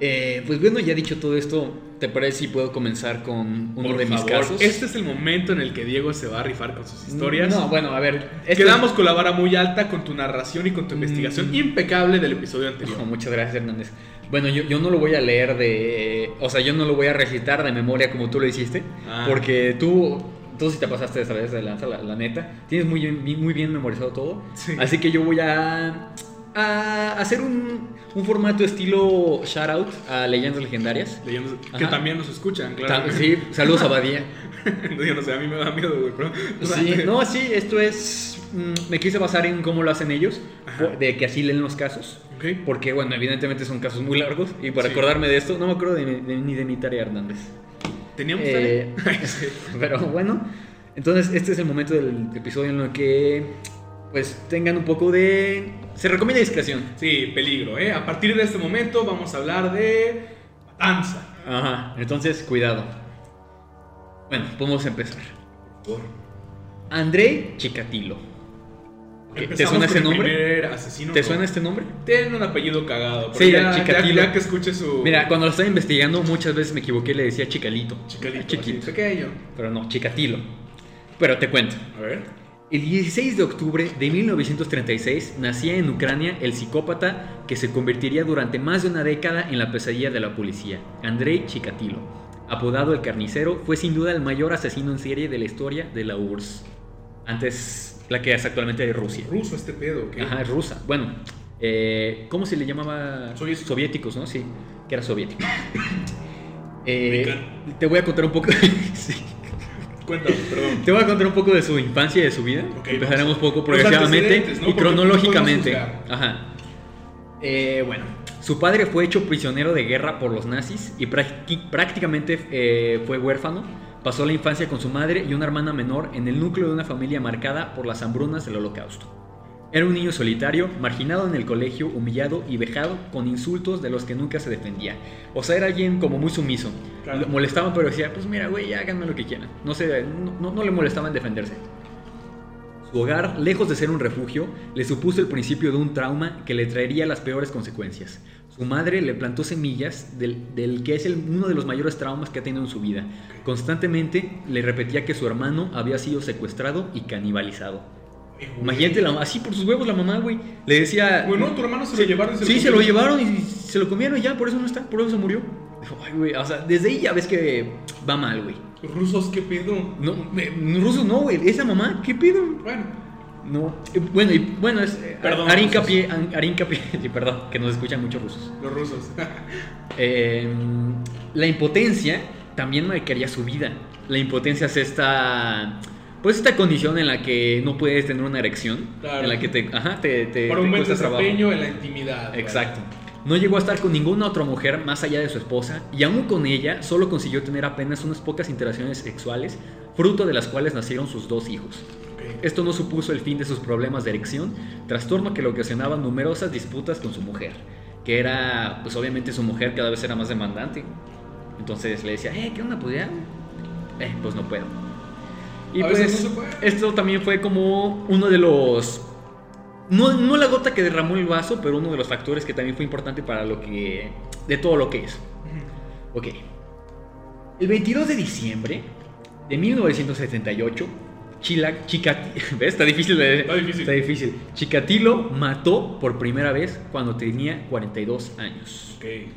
Eh, pues bueno, ya dicho todo esto, ¿te parece si puedo comenzar con uno de mis casos? Este es el momento en el que Diego se va a rifar con sus historias. No, bueno, a ver. Este Quedamos con la vara muy alta con tu narración y con tu investigación mm. impecable del episodio anterior. muchas gracias, Hernández. Bueno, yo, yo, no lo voy a leer de. O sea, yo no lo voy a recitar de memoria como tú lo hiciste. Ah. Porque tú. Tú sí te pasaste esa vez de lanza, la, neta. Tienes muy bien, muy bien memorizado todo. Así que yo voy a. A hacer un, un formato estilo shout out a leyendas legendarias. Leyendas que también nos escuchan, claro. Sí, saludos a Badía. yo no sé, a mí me da miedo, güey, pero. Sí, no, sí, esto es. Mm, me quise basar en cómo lo hacen ellos, de que así leen los casos. Porque, bueno, evidentemente son casos muy largos. Y para acordarme de esto, no me acuerdo ni de mi tarea Hernández. ¿Teníamos eh, pero bueno, entonces este es el momento del episodio en el que pues tengan un poco de... Se recomienda discreción. Sí, peligro, ¿eh? A partir de este momento vamos a hablar de matanza. Ajá, entonces cuidado. Bueno, podemos empezar. Por. André Chikatilo. ¿Te suena ese nombre? ¿Te suena este nombre? Tiene un apellido cagado. Sí, ya, Chicatilo. que escuche su. Mira, cuando lo estaba investigando, muchas veces me equivoqué y le decía Chicalito. Chicalito. Chiquito. pequeño. Pero no, Chicatilo. Pero te cuento. A ver. El 16 de octubre de 1936 nacía en Ucrania el psicópata que se convertiría durante más de una década en la pesadilla de la policía, Andrei Chikatilo. Apodado el carnicero, fue sin duda el mayor asesino en serie de la historia de la URSS. Antes la que es actualmente de Rusia. Ruso este pedo, ¿qué? Ajá, es rusa. Bueno, eh, ¿cómo se le llamaba? Soviéticos, ¿no? Sí, que era soviético. Eh, te voy a contar un poco. sí. Cuéntame, perdón. Te voy a contar un poco de su infancia y de su vida. Empezaremos poco progresivamente y cronológicamente. Ajá. Eh, bueno, su padre fue hecho prisionero de guerra por los nazis y prácticamente eh, fue huérfano. Pasó la infancia con su madre y una hermana menor en el núcleo de una familia marcada por las hambrunas del holocausto. Era un niño solitario, marginado en el colegio, humillado y vejado con insultos de los que nunca se defendía. O sea, era alguien como muy sumiso. Lo molestaban, pero decía, pues mira, güey, háganme lo que quieran. No, se, no, no le molestaban defenderse. Su hogar, lejos de ser un refugio, le supuso el principio de un trauma que le traería las peores consecuencias. Su madre le plantó semillas del, que es uno de los mayores traumas que ha tenido en su vida. Constantemente le repetía que su hermano había sido secuestrado y canibalizado. Imagínate, así por sus huevos la mamá, güey. Le decía... Bueno, tu hermano se lo llevaron. sí, se lo llevaron y se lo comieron y ya, por eso no está, por eso se murió. Dijo, ay, güey, o sea, desde ahí ya ves que va mal, güey. ¿Rusos qué pedo? No, rusos no, güey. Esa mamá, ¿qué pedo? Bueno. No, eh, bueno, y bueno, es eh, perdón, Arincapié, sí, perdón, que nos escuchan muchos rusos. Los rusos. Em, la impotencia también marcaría su vida. La impotencia es esta pues esta condición en la que no puedes tener una erección, en la que te, ajá, te, te Por un buen desempeño en la intimidad. Exacto. No llegó a estar con ninguna otra mujer más allá de su esposa y aún con ella solo consiguió tener apenas unas pocas interacciones sexuales, fruto de las cuales nacieron sus dos hijos. Esto no supuso el fin de sus problemas de erección, trastorno que le ocasionaba numerosas disputas con su mujer, que era, pues obviamente su mujer cada vez era más demandante. Entonces le decía, eh, ¿qué onda? ¿Pues ya? Eh, pues no puedo. Y pues esto también fue como uno de los no, no la gota que derramó el vaso, pero uno de los factores que también fue importante para lo que. de todo lo que es. Ok. El 22 de diciembre de 1978, Chila, Chicatilo. Está difícil, está difícil. Está difícil. Chikatilo mató por primera vez cuando tenía 42 años. Okay.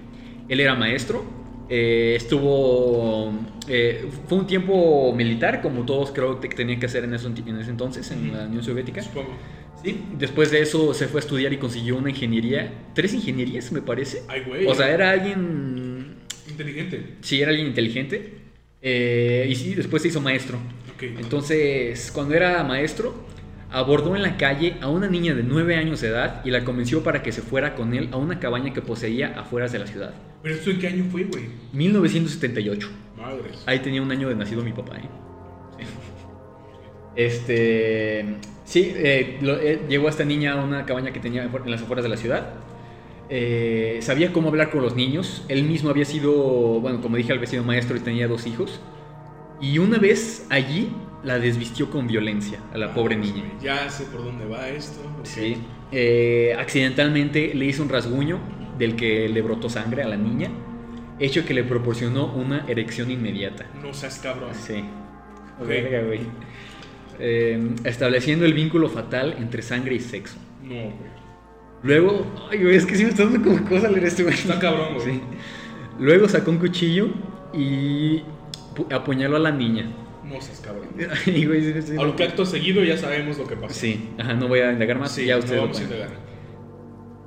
Él era maestro. Eh, estuvo. Eh, fue un tiempo militar, como todos creo que tenían que hacer en, eso, en ese entonces, en la Unión Soviética. Supongo. Sí, después de eso se fue a estudiar y consiguió una ingeniería. Tres ingenierías, me parece. Ay, güey. O sea, era alguien. Inteligente. Sí, era alguien inteligente. Eh, y sí, después se hizo maestro. Entonces, cuando era maestro, abordó en la calle a una niña de nueve años de edad y la convenció para que se fuera con él a una cabaña que poseía afuera de la ciudad. ¿Pero esto en qué año fue, güey? 1978. Madres. Ahí tenía un año de nacido mi papá, ¿eh? Este. Sí, eh, eh, llegó esta niña a una cabaña que tenía en las afueras de la ciudad. Eh, sabía cómo hablar con los niños. Él mismo había sido, bueno, como dije, había sido maestro y tenía dos hijos. Y una vez allí la desvistió con violencia a la pobre niña. Ya sé por dónde va esto. Sí. accidentalmente le hizo un rasguño del que le brotó sangre a la niña, hecho que le proporcionó una erección inmediata. No seas cabrón. Sí. güey. Em, estableciendo el vínculo fatal entre sangre y sexo. No, güey. Luego, ay, güey, es que sí me está dando como cosa leer este güey. Está cabrón, güey. Sí. Luego sacó un cuchillo y apuñaló a la niña. No seas cabrón. Ay, güey, sí, sí, acto seguido ya sabemos lo que pasó. Sí, ajá, no voy a indagar más. Sí, ya ustedes no vamos a indagar.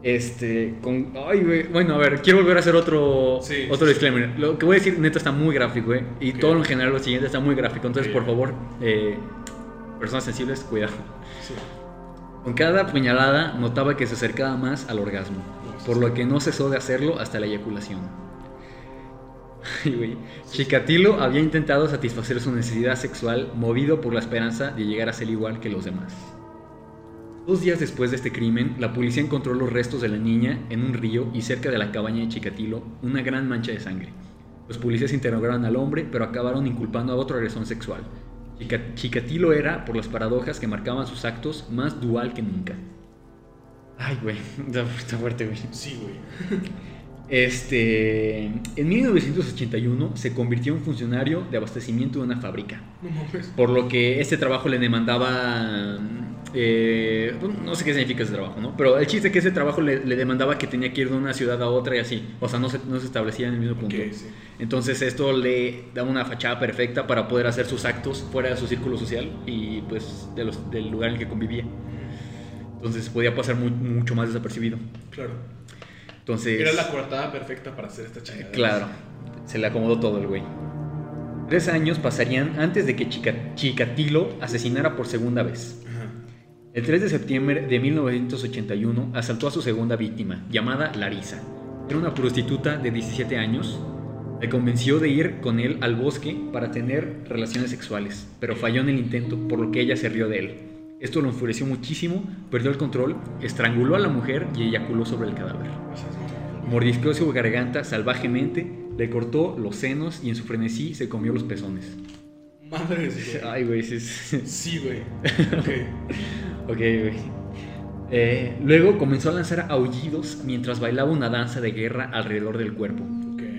Este, con. Ay, güey. Bueno, a ver, quiero volver a hacer otro, otro disclaimer. Lo que voy a decir, neta, está muy gráfico, güey. Y todo en general, lo siguiente está muy gráfico. Entonces, por favor, eh, personas sensibles, cuidado. Con cada puñalada notaba que se acercaba más al orgasmo, por lo que no cesó de hacerlo hasta la eyaculación. Chikatilo había intentado satisfacer su necesidad sexual movido por la esperanza de llegar a ser igual que los demás. Dos días después de este crimen, la policía encontró los restos de la niña en un río y cerca de la cabaña de Chikatilo una gran mancha de sangre. Los policías interrogaron al hombre, pero acabaron inculpando a otro agresor sexual, Chikatilo era, por las paradojas que marcaban sus actos, más dual que nunca. Ay, güey, está fuerte, güey. Sí, güey. Este, en 1981 se convirtió en funcionario de abastecimiento de una fábrica. Por lo que este trabajo le demandaba eh, pues, no sé qué significa ese trabajo, ¿no? Pero el chiste es que ese trabajo le, demandaba que tenía que ir de una ciudad a otra y así. O sea, no se, no se establecía en el mismo punto. Entonces esto le daba una fachada perfecta para poder hacer sus actos fuera de su círculo social y pues de los, del lugar en el que convivía. Entonces podía pasar mucho más desapercibido. Claro. Entonces... Era la coartada perfecta para hacer esta chingada. Claro. Se le acomodó todo el güey. Tres años pasarían antes de que Chikatilo asesinara por segunda vez. El 3 de septiembre de 1981 asaltó a su segunda víctima, llamada Larisa. Era una prostituta de 17 años. Le convenció de ir con él al bosque para tener relaciones sexuales, pero falló en el intento, por lo que ella se rió de él. Esto lo enfureció muchísimo, perdió el control, estranguló a la mujer y eyaculó sobre el cadáver. Mordisqueó su garganta salvajemente, le cortó los senos y en su frenesí se comió los pezones. Madre Ay, güey, sí. Sí, güey. ok, güey. Eh, luego comenzó a lanzar aullidos mientras bailaba una danza de guerra alrededor del cuerpo.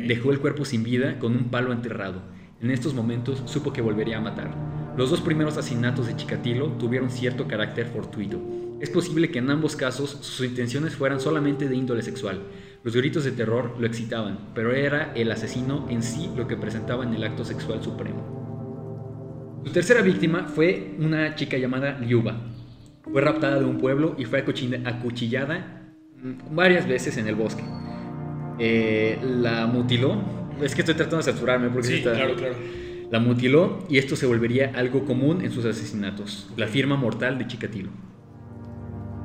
Dejó el cuerpo sin vida con un palo enterrado. En estos momentos supo que volvería a matar. Los dos primeros asesinatos de Chikatilo tuvieron cierto carácter fortuito. Es posible que en ambos casos sus intenciones fueran solamente de índole sexual. Los gritos de terror lo excitaban, pero era el asesino en sí lo que presentaba en el acto sexual supremo. Su tercera víctima fue una chica llamada Liuba. Fue raptada de un pueblo y fue acuchillada varias veces en el bosque. Eh, la mutiló. Es que estoy tratando de censurarme porque sí, claro, claro. La mutiló y esto se volvería algo común en sus asesinatos. La firma mortal de Chikatilo.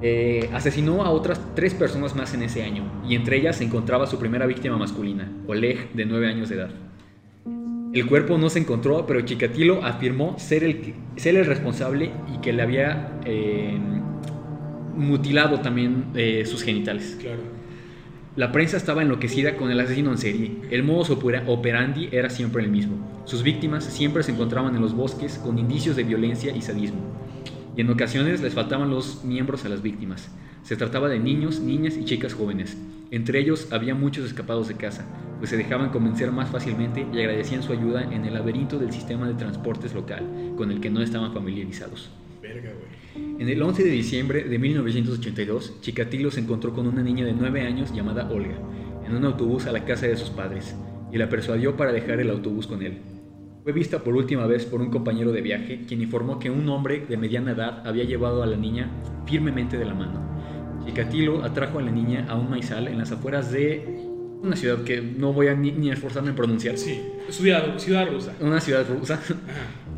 Eh, asesinó a otras tres personas más en ese año, y entre ellas se encontraba su primera víctima masculina, Oleg, de 9 años de edad. El cuerpo no se encontró, pero Chikatilo afirmó ser el, ser el responsable y que le había eh, mutilado también eh, sus genitales. Claro. La prensa estaba enloquecida con el asesino en serie. El modus operandi era siempre el mismo. Sus víctimas siempre se encontraban en los bosques con indicios de violencia y sadismo y en ocasiones les faltaban los miembros a las víctimas. Se trataba de niños, niñas y chicas jóvenes. Entre ellos había muchos escapados de casa, pues se dejaban convencer más fácilmente y agradecían su ayuda en el laberinto del sistema de transportes local, con el que no estaban familiarizados. en el 11 de diciembre de 1982, Chikatilo se encontró con una niña de 9 años llamada Olga, en un autobús a la casa de sus padres, y la persuadió para dejar el autobús con él. Fue vista por última vez por un compañero de viaje, quien informó que un hombre de mediana edad había llevado a la niña firmemente de la mano. Chikatilo atrajo a la niña a un maizal en las afueras de una ciudad que no voy a ni, esforzarme en pronunciar. Sí, ciudad, ciudad rusa. Una ciudad rusa.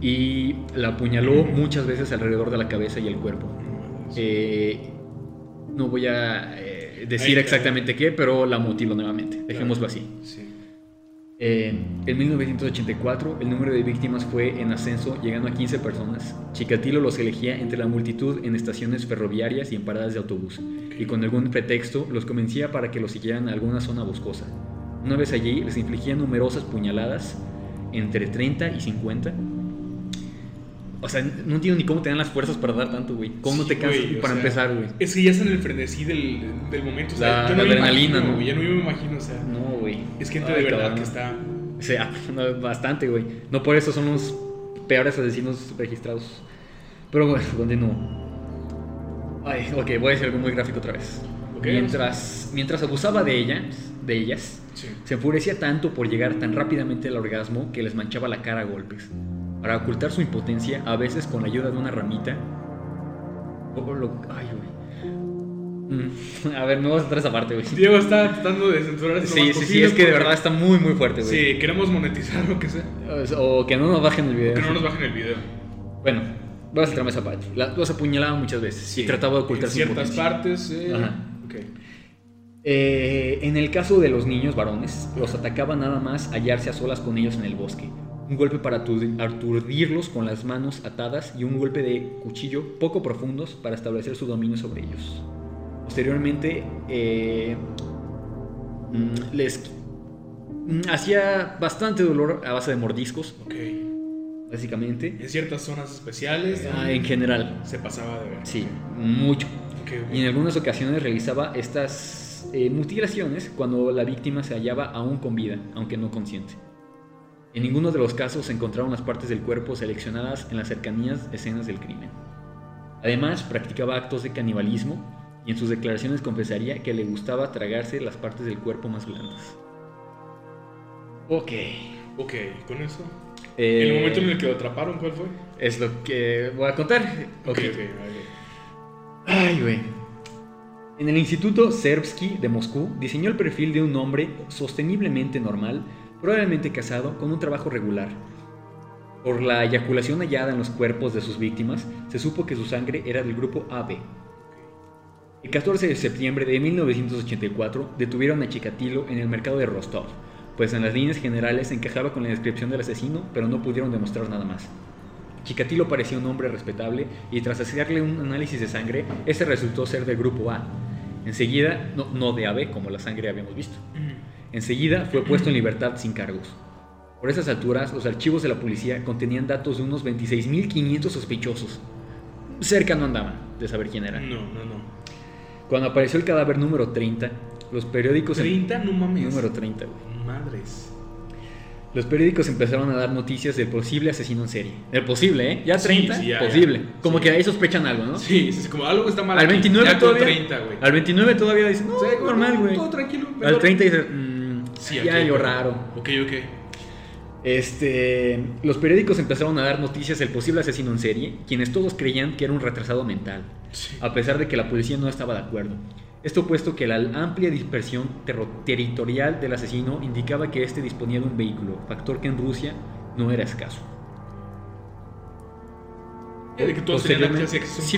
y la apuñaló muchas veces alrededor de la cabeza y el cuerpo. Eh, no voy a eh, decir exactamente qué, pero la mutiló nuevamente. Dejémoslo así. Sí. Eh, en 1984 el número de víctimas fue en ascenso llegando a 15 personas. Chikatilo los elegía entre la multitud en estaciones ferroviarias y en paradas de autobús y con algún pretexto los convencía para que los siguieran a alguna zona boscosa. Una vez allí les infligía numerosas puñaladas entre 30 y 50. O sea, no entiendo ni cómo tenían las fuerzas para dar tanto, güey. ¿Cómo no te cansas para empezar, güey? Es que ya es en el frenesí del, del momento. O sea, la, no adrenalina, ¿no? Ya no me imagino, o sea. No, güey. Es gente de verdad que está. O sea, bastante, güey. No por eso son los peores asesinos registrados. Pero bueno, continúo. Ay, ok, voy a decir algo muy gráfico otra vez. mientras, mientras abusaba de ellas, de ellas se enfurecía tanto por llegar tan rápidamente al orgasmo que les manchaba la cara a golpes. Para ocultar su impotencia, a veces con la ayuda de una ramita. ay, güey. Mm, a ver, me voy a centrar esa parte, güey. Diego está tratando de censurar Sí, sí, sí, es que de verdad está muy, muy fuerte, güey. Sí, queremos monetizar lo que sea. O que no nos bajen el video. Que no nos bajen el video. Bueno, voy a centrarme esa parte. los apuñalaba muchas veces sí. trataba de ocultar en ciertas partes. Eh. Ajá. Okay. Eh, en el caso de los niños varones, los atacaba nada más hallarse a solas con ellos en el bosque. Un golpe para aturdirlos con las manos atadas y un golpe de cuchillo poco profundos para establecer su dominio sobre ellos. Posteriormente, eh, mm, les mm, hacía bastante dolor a base de mordiscos. Ok. Básicamente. En ciertas zonas especiales. Ah, en general. Se pasaba de ver. Sí, mucho. Y en algunas ocasiones realizaba estas eh, mutilaciones cuando la víctima se hallaba aún con vida, aunque no consciente. En ninguno de los casos se encontraron las partes del cuerpo seleccionadas en las cercanías escenas del crimen. Además, practicaba actos de canibalismo y en sus declaraciones confesaría que le gustaba tragarse las partes del cuerpo más blandas. Ok. Ok, ¿con eso? ¿En el momento en el que lo atraparon, cuál fue? Es lo que voy a contar. Ok, ok, Ay, güey. En el Instituto Serbsky de Moscú diseñó el perfil de un hombre sosteniblemente normal, probablemente casado, con un trabajo regular. Por la eyaculación hallada en los cuerpos de sus víctimas, se supo que su sangre era del grupo AB. El 14 de septiembre de 1984 detuvieron a Chikatilo en el mercado de Rostov, pues en las líneas generales encajaba con la descripción del asesino, pero no pudieron demostrar nada más. Chikatilo parecía un hombre respetable y tras hacerle un análisis de sangre, este resultó ser del grupo A. Enseguida, no, no de AB como la sangre habíamos visto. Enseguida fue puesto en libertad sin cargos. Por esas alturas, los archivos de la policía contenían datos de unos 26.500 sospechosos. Cerca no andaban de saber quién era. No, no, no. Cuando apareció el cadáver número 30, los periódicos... ¿30? No mames. Número 30, güey. Madres. Los periódicos empezaron a dar noticias del posible asesino en serie. El posible, ¿eh? Ya 30, posible. Como que ahí sospechan algo, ¿no? Sí, sí, como algo está mal. Al 29 todavía. 30, al 29 todavía dicen, no, normal, güey. Todo tranquilo. Al 30 dicen, mmm, sí, ya algo raro. Ok, ok. Este, los periódicos empezaron a dar noticias del posible asesino en serie, quienes todos creían que era un retrasado mental, a pesar de que la policía no estaba de acuerdo. Esto puesto que la amplia dispersión territorial del asesino indicaba que éste disponía de un vehículo, factor que en Rusia no era escaso. De que todos sí,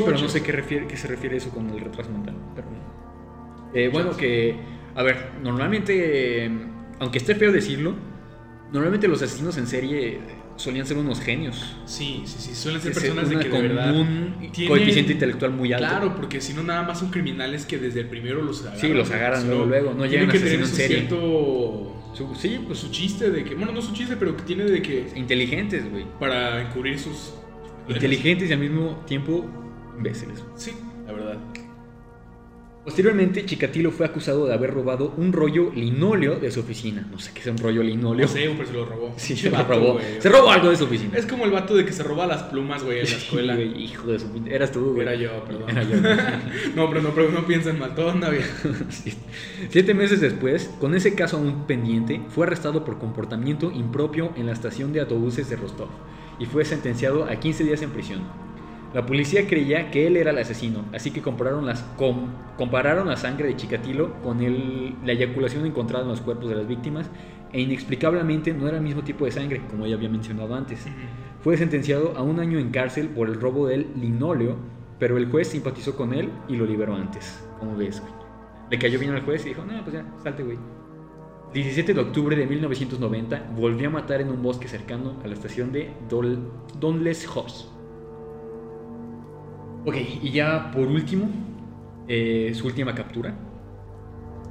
pero no sé qué, refiere, qué se refiere eso con el retraso mental. Eh, bueno, que, a ver, normalmente, aunque esté feo decirlo, Normalmente los asesinos en serie solían ser unos genios. Sí, sí, sí, suelen ser personas de que de verdad un coeficiente intelectual muy alto. Claro, porque si no nada más son criminales que desde el primero los agarran. Sí, los agarran luego, luego, no llegan a tener en serie. Cierto, su, sí, pues su chiste de que, bueno, no su chiste, pero que tiene de que inteligentes, güey, para encubrir sus inteligentes y al mismo tiempo imbéciles. Sí, la verdad. Posteriormente, Chikatilo fue acusado de haber robado un rollo linóleo de su oficina. No sé qué es un rollo linóleo. No sé, pero se lo robó. Sí, se lo robó. se robó algo de su oficina. Es como el vato de que se roba las plumas, güey, en la escuela. hijo de su... Eras tú, güey. Era yo, perdón. Era yo. no, pero no, pero no piensen mal, todo anda bien. Siete meses después, con ese caso aún pendiente, fue arrestado por comportamiento impropio en la estación de autobuses de Rostov y fue sentenciado a 15 días en prisión. La policía creía que él era el asesino, así que compararon, las, compararon la sangre de Chikatilo con el, la eyaculación encontrada en los cuerpos de las víctimas e inexplicablemente no era el mismo tipo de sangre, como ya había mencionado antes. Fue sentenciado a un año en cárcel por el robo del linóleo, pero el juez simpatizó con él y lo liberó antes. ¿Cómo ves, güey? Le cayó bien al juez y dijo, no, pues ya, salte, güey. 17 de octubre de 1990 volvió a matar en un bosque cercano a la estación de Dol Donles House. Ok, y ya por último, eh, su última captura.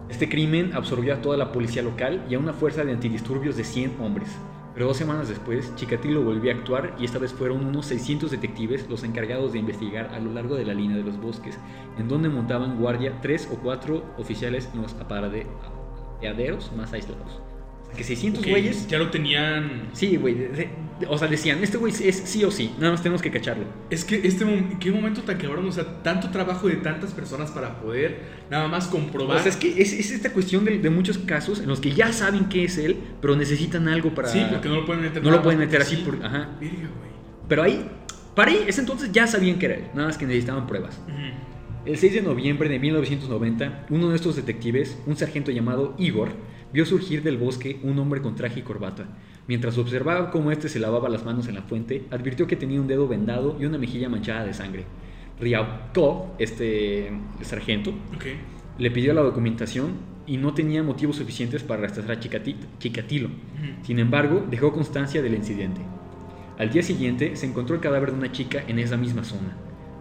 Este crimen absorbió a toda la policía local y a una fuerza de antidisturbios de 100 hombres. Pero dos semanas después, Chikatilo volvió a actuar y esta vez fueron unos 600 detectives los encargados de investigar a lo largo de la línea de los bosques, en donde montaban guardia tres o cuatro oficiales en los aparaderos más aislados que 600 güeyes. Ya lo tenían. Sí, güey. o sea, decían, este güey es sí o sí, nada más tenemos que cacharlo. Es que este qué momento tan cabrón, o sea, tanto trabajo de tantas personas para poder nada más comprobar. O sea, es que es, esta cuestión de, muchos casos en los que ya saben qué es él, pero necesitan algo para. Sí, porque no lo pueden meter. No lo pueden meter así por. Ajá. Pero ahí, para ahí, ese entonces ya sabían que era él, nada más que necesitaban pruebas. El 6 de noviembre de 1990, uno de estos detectives, un sargento llamado Igor, vio surgir del bosque un hombre con traje y corbata. Mientras observaba cómo éste se lavaba las manos en la fuente, advirtió que tenía un dedo vendado y una mejilla manchada de sangre. Ryabkov, este sargento, le pidió la documentación y no tenía motivos suficientes para arrestar a Chikatilo. Sin embargo, dejó constancia del incidente. Al día siguiente se encontró el cadáver de una chica en esa misma zona.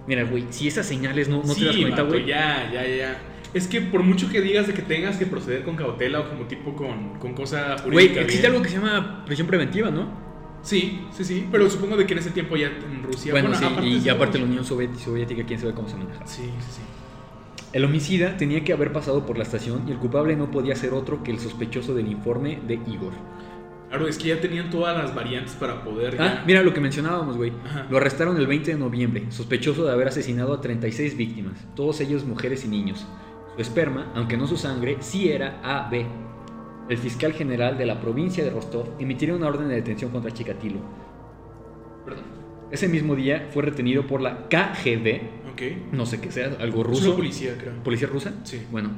Mira, güey, si esas señales no, no te das cuenta, güey. Ya, ya, ya. Es que por mucho que digas de que tengas que proceder con cautela o como tipo con, con cosa jurídica. Güey, existe algo que se llama prisión preventiva, ¿no? Sí, sí, sí. Pero supongo de que en ese tiempo ya en Rusia. Bueno, sí, y, aparte la Unión Soviética, quién sabe cómo se maneja. Sí, sí, sí. El homicida tenía que haber pasado por la estación y el culpable no podía ser otro que el sospechoso del informe de Igor. Claro, es que ya tenían todas las variantes para poder. Ah, mira lo que mencionábamos, güey. Lo arrestaron el 20 de noviembre, sospechoso de haber asesinado a 36 víctimas, todos ellos mujeres y niños. Su esperma, aunque no su sangre, sí era AB. El fiscal general de la provincia de Rostov emitiría una orden de detención contra Chikatilo. Perdón. Ese mismo día fue retenido por la KGB. Okay. No sé qué sea, algo ruso. policía, creo. ¿Policía rusa? Sí. Bueno,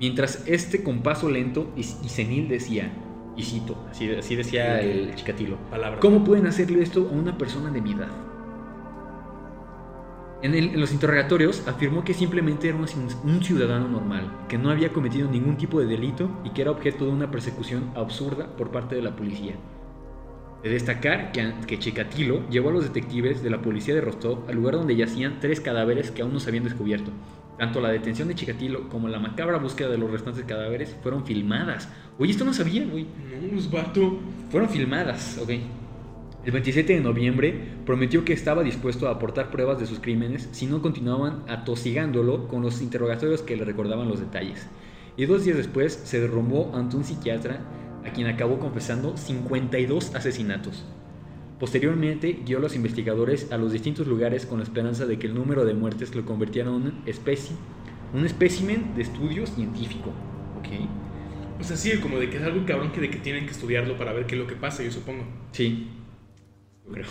mientras este con paso lento y senil decía: Y cito, así, así decía el chicatilo. ¿Cómo pueden hacerle esto a una persona de mi edad? En, los interrogatorios afirmó que simplemente era un, ciudadano normal, que no había cometido ningún tipo de delito y que era objeto de una persecución absurda por parte de la policía. De destacar que, que Chikatilo llevó a los detectives de la policía de Rostov al lugar donde yacían tres cadáveres que aún no se habían descubierto. Tanto la detención de Chikatilo como la macabra búsqueda de los restantes cadáveres fueron filmadas. Oye, esto no sabía, güey. No, los vato. Fueron filmadas, ok. El 27 de noviembre prometió que estaba dispuesto a aportar pruebas de sus crímenes si no continuaban atosigándolo con los interrogatorios que le recordaban los detalles. Y dos días después se derrumbó ante un psiquiatra a quien acabó confesando 52 asesinatos. Posteriormente guió a los investigadores a los distintos lugares con la esperanza de que el número de muertes lo convirtiera en una especie, un espécimen de estudio científico. ¿Ok? O sea, sí, como de que es algo cabrón que de que tienen que estudiarlo para ver qué es lo que pasa, yo supongo. Sí, creo.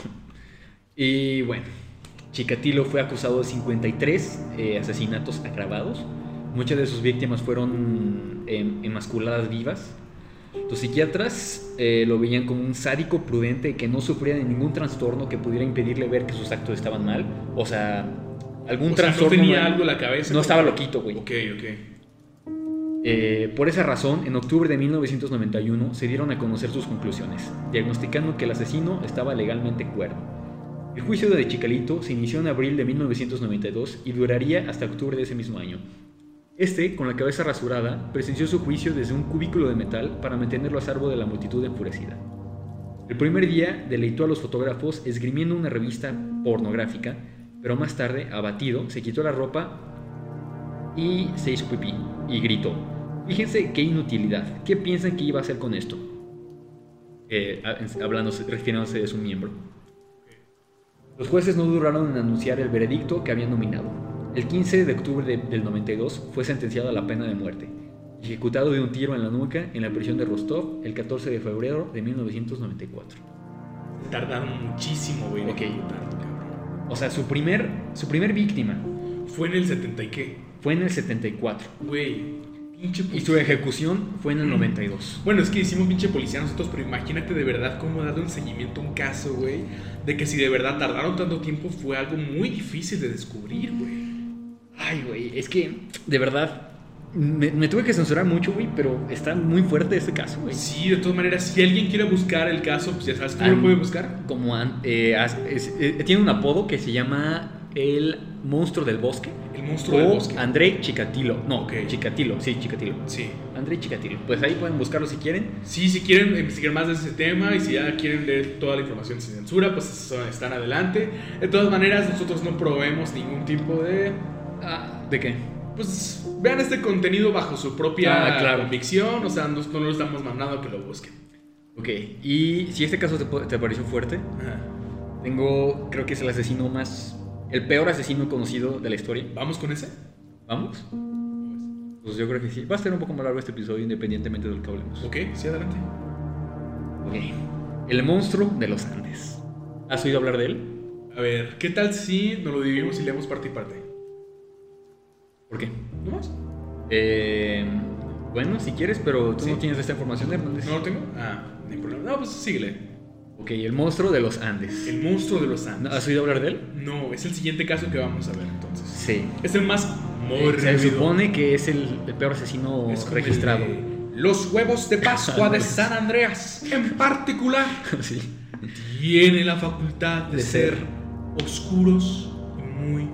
Y bueno, Chikatilo fue acusado de 53 eh, asesinatos agravados. Muchas de sus víctimas fueron em, emasculadas vivas. Los psiquiatras eh, lo veían como un sádico prudente que no sufría de ningún trastorno que pudiera impedirle ver que sus actos estaban mal. O sea, algún trastorno. no tenía algo en la cabeza. No estaba loquito, güey. Ok, ok. Eh, por esa razón, en octubre de 1991 se dieron a conocer sus conclusiones, diagnosticando que el asesino estaba legalmente cuerdo. El juicio de Chicalito se inició en abril de 1992 y duraría hasta octubre de ese mismo año. Este, con la cabeza rasurada, presenció su juicio desde un cubículo de metal para mantenerlo a salvo de la multitud enfurecida. El primer día deleitó a los fotógrafos esgrimiendo una revista pornográfica, pero más tarde, abatido, se quitó la ropa y se hizo pipí y gritó. Fíjense qué inutilidad. ¿Qué piensan que iba a hacer con esto? Eh, hablando, refiriéndose de su miembro. Los jueces no duraron en anunciar el veredicto que habían nominado. El 15 de octubre del 92 fue sentenciado a la pena de muerte, ejecutado de un tiro en la nuca en la prisión de Rostov el 14 de febrero de 1994. Tardaron muchísimo, güey. Ok. O sea, su primer, su primer víctima. ¿Fue en el 70 y qué? Fue en el 74. Güey. Y su ejecución fue en el 92. Bueno, es que hicimos pinche policía nosotros, pero imagínate de verdad cómo ha dado un seguimiento a un caso, güey. De que si de verdad tardaron tanto tiempo fue algo muy difícil de descubrir, güey. Ay, güey, es que de verdad me, tuve que censurar mucho, güey, pero está muy fuerte este caso, güey. Sí, de todas maneras, si alguien quiere buscar el caso, pues ya sabes cómo lo puede buscar. Como eh, eh, tiene un apodo que se llama el monstruo del bosque. El monstruo del bosque. André Chikatilo. No, Chikatilo, sí, Chikatilo. Sí. André Chikatilo. Pues ahí pueden buscarlo si quieren. Sí, si quieren investigar más de ese tema y si ya quieren leer toda la información sin censura, pues están adelante. De todas maneras, nosotros no proveemos ningún tipo de. Ah, ¿De qué? Pues vean este contenido bajo su propia ah, convicción. O sea, no, no lo estamos mandando a que lo busquen. Ok, y si este caso te, te pareció fuerte, tengo, creo que es el asesino más el peor asesino conocido de la historia. ¿Vamos con ese? ¿Vamos? Pues yo creo que sí. Va a ser un poco más largo este episodio independientemente de lo que hablemos. Ok, sí, adelante. Ok. El monstruo de los Andes. ¿Has oído hablar de él? A ver, ¿qué tal si nos lo dividimos y leemos parte y parte? ¿Por qué? ¿No más? Eh, bueno, si quieres, pero tú no tienes esta información, Hernández. ¿No lo tengo? Ah, no hay problema. No, pues síguele. Ok, el monstruo de los Andes. El monstruo de los Andes. ¿Has oído hablar de él? No, es el siguiente caso que vamos a ver entonces. Sí. Es el más mórbido. Se supone que es el, peor asesino registrado. los huevos de Pascua de San Andreas, en particular, sí. tiene la facultad de, ser oscuros y muy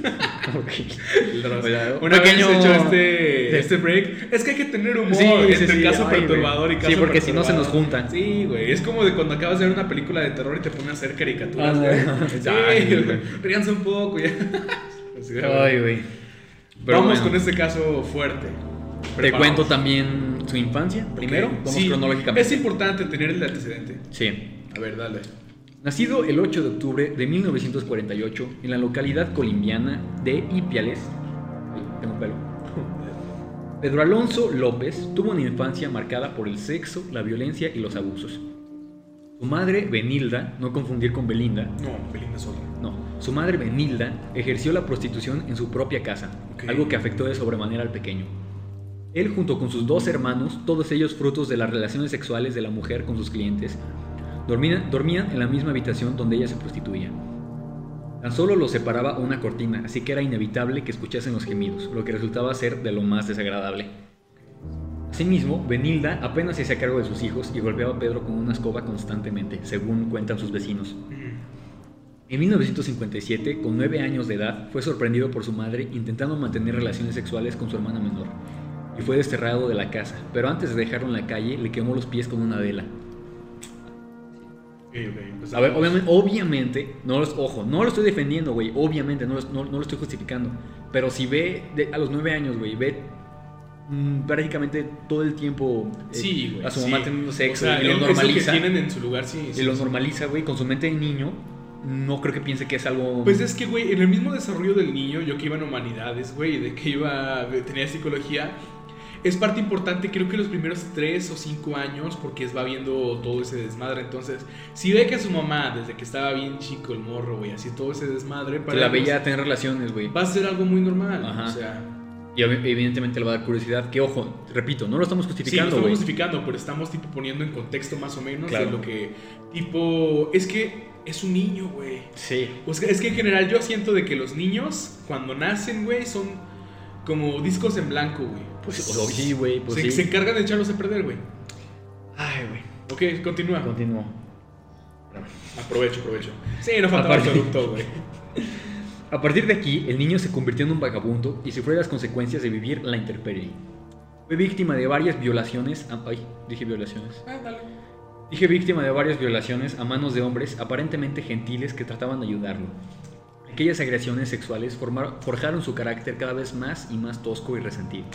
Una pequeño... vez hecho este, este break, es que hay que tener humor sí, entre caso perturbador y caso Sí, porque si no se nos juntan. Sí, güey. Es como de cuando acabas de ver una película de terror y te ponen a hacer caricaturas, ah, Sí, Ríanse un poco ya. Ay, güey. Vamos con este caso fuerte. Te cuento también su infancia primero. Vamos cronológicamente. Es importante tener el antecedente. Sí. A ver, dale. Nacido el 8 de octubre de 1948 en la localidad colombiana de Ipiales, tengo pelo. Pedro Alonso López tuvo una infancia marcada por el sexo, la violencia y los abusos. Su madre, Benilda, no confundir con Belinda. No, Belinda sola. No, su madre, Benilda, ejerció la prostitución en su propia casa, algo que afectó de sobremanera al pequeño. Él junto con sus dos hermanos, todos ellos frutos de las relaciones sexuales de la mujer con sus clientes, dormían, en la misma habitación donde ella se prostituía. Tan solo los separaba una cortina, así que era inevitable que escuchasen los gemidos, lo que resultaba ser de lo más desagradable. Asimismo, Benilda apenas se hacía cargo de sus hijos y golpeaba a Pedro con una escoba constantemente, según cuentan sus vecinos. En 1957, con nueve años de edad, fue sorprendido por su madre intentando mantener relaciones sexuales con su hermana menor, y fue desterrado de la casa, pero antes de dejarlo en la calle, le quemó los pies con una vela. Pues a ver, obviamente, obviamente, no los, ojo, no lo estoy defendiendo, güey, obviamente, no, no, lo estoy justificando. Pero si ve a los nueve años, güey, ve mm, prácticamente todo el tiempo eh, a su mamá teniendo sexo y lo normaliza. tienen en su lugar, sí. y lo normaliza, güey, con su mente de niño. No creo que piense que es algo. Pues es que, güey, en el mismo desarrollo del niño, yo que iba en humanidades, güey, de que iba. tenía psicología, es parte importante, creo que los primeros tres o cinco años, porque va viendo todo ese desmadre. Entonces, si ve que su mamá, desde que estaba bien chico el morro, güey, así todo ese desmadre. Para la veía tener relaciones, güey. Va a ser algo muy normal. O sea. Y evidentemente le va a dar curiosidad. Que ojo, repito, no lo estamos justificando. Sí, lo estamos justificando, pero estamos tipo poniendo en contexto más o menos de lo que. Tipo. Es que es un niño, güey. Sí. es que en general yo siento de que los niños, cuando nacen, güey, son como discos en blanco, güey. Pues sí, güey. Pues se, se, encargan de echarlos a perder, güey. Ay, güey. Ok, continúa. Continúa. Aprovecho, aprovecho. Sí, no falta el producto, güey. A partir de aquí, el niño se convirtió en un vagabundo y sufrió las consecuencias de vivir la intemperie. Fue víctima de varias violaciones. Ay, dije violaciones. Ah, dale. Dije víctima de varias violaciones a manos de hombres aparentemente gentiles que trataban de ayudarlo. Aquellas agresiones sexuales forjaron su carácter cada vez más y más tosco y resentido.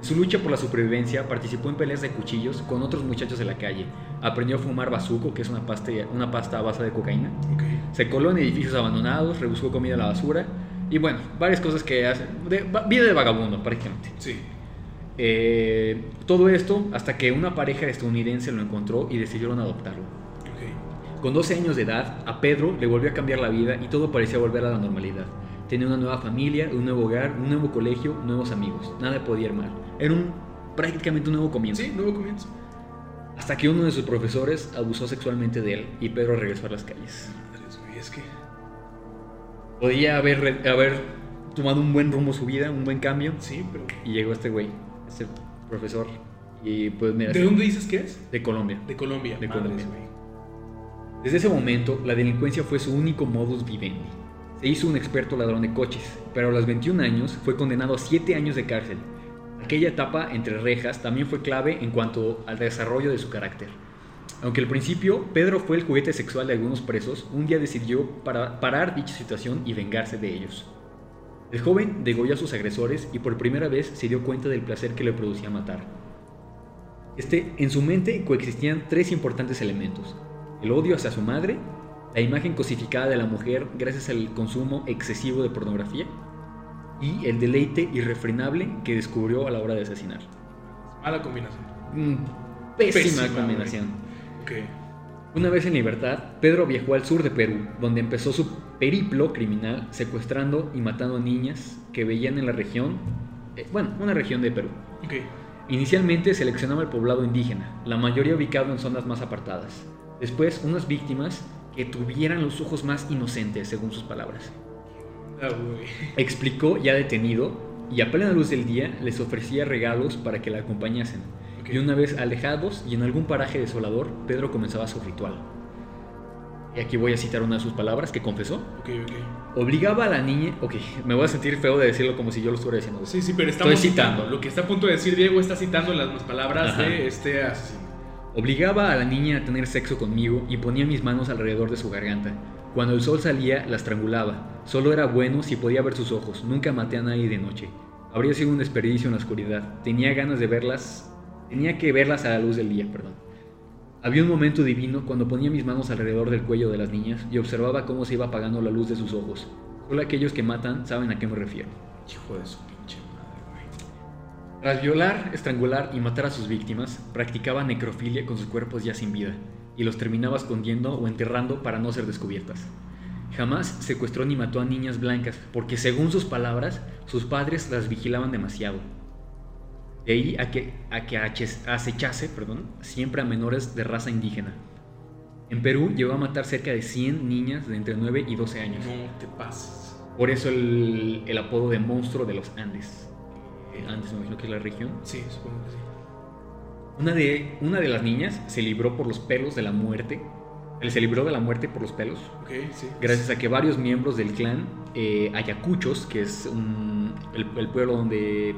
Su lucha por la supervivencia participó en peleas de cuchillos con otros muchachos de la calle. Aprendió a fumar bazuco, que es una pasta, una pasta a base de cocaína. Se coló en edificios abandonados, rebuscó comida a la basura. Y bueno, varias cosas que hace. vida de vagabundo, prácticamente. Sí. Eh, todo esto hasta que una pareja estadounidense lo encontró y decidieron adoptarlo. Con 12 años de edad, a Pedro le volvió a cambiar la vida y todo parecía volver a la normalidad. Tenía una nueva familia, un nuevo hogar, un nuevo colegio, nuevos amigos. Nada podía ir mal. Era un, prácticamente un nuevo comienzo. Sí, nuevo comienzo. Hasta que uno de sus profesores abusó sexualmente de él y Pedro regresó a las calles. es que... Podía haber, haber tomado un buen rumbo su vida, un buen cambio. Sí, pero... Y llegó este güey, este profesor. Y pues mira... ¿De dónde dices que es? De Colombia. De Colombia. De Colombia. Desde ese momento, la delincuencia fue su único modus vivendi. Se hizo un experto ladrón de coches, pero a los 21 años fue condenado a 7 años de cárcel. Aquella etapa entre rejas también fue clave en cuanto al desarrollo de su carácter. Aunque al principio Pedro fue el juguete sexual de algunos presos, un día decidió parar dicha situación y vengarse de ellos. El joven degolló a sus agresores y por primera vez se dio cuenta del placer que le producía matar. Este, en su mente coexistían tres importantes elementos, el odio hacia su madre, la imagen cosificada de la mujer gracias al consumo excesivo de pornografía y el deleite irrefrenable que descubrió a la hora de asesinar. Mala combinación. Mm, pésima, combinación. Una vez en libertad, Pedro viajó al sur de Perú, donde empezó su periplo criminal secuestrando y matando niñas que veían en la región, eh, bueno, una región de Perú. Inicialmente seleccionaba el poblado indígena, la mayoría ubicado en zonas más apartadas. Después, unas víctimas que tuvieran los ojos más inocentes, según sus palabras. Ah, Explicó ya detenido y a plena luz del día les ofrecía regalos para que la acompañasen. Y una vez alejados y en algún paraje desolador, Pedro comenzaba su ritual. Y aquí voy a citar una de sus palabras que confesó. Obligaba a la niña. Ok, me voy a sentir feo de decirlo como si yo lo estuviera diciendo. Sí, sí, pero estamos citando. Lo que está a punto de decir Diego está citando las palabras de este asesino. Obligaba a la niña a tener sexo conmigo y ponía mis manos alrededor de su garganta. Cuando el sol salía, la estrangulaba. Solo era bueno si podía ver sus ojos. Nunca maté a nadie de noche. Habría sido un desperdicio en la oscuridad. Tenía ganas de verlas. Tenía que verlas a la luz del día, perdón. Había un momento divino cuando ponía mis manos alrededor del cuello de las niñas y observaba cómo se iba apagando la luz de sus ojos. Solo aquellos que matan saben a qué me refiero. Hijo de su tras violar, estrangular y matar a sus víctimas, practicaba necrofilia con sus cuerpos ya sin vida, y los terminaba escondiendo o enterrando para no ser descubiertas. Jamás secuestró ni mató a niñas blancas, porque según sus palabras, sus padres las vigilaban demasiado. De ahí a que, a que acechase perdón, siempre a menores de raza indígena. En Perú llegó a matar cerca de 100 niñas de entre 9 y 12 años. No te pases. Por eso el, el apodo de monstruo de los Andes. Andes, me imagino que es la región. Sí, supongo que sí. Una de, una de las niñas se libró por los pelos de la muerte. Él se libró de la muerte por los pelos. Okay, sí. Gracias a que varios miembros del clan eh, Ayacuchos, que es el, pueblo donde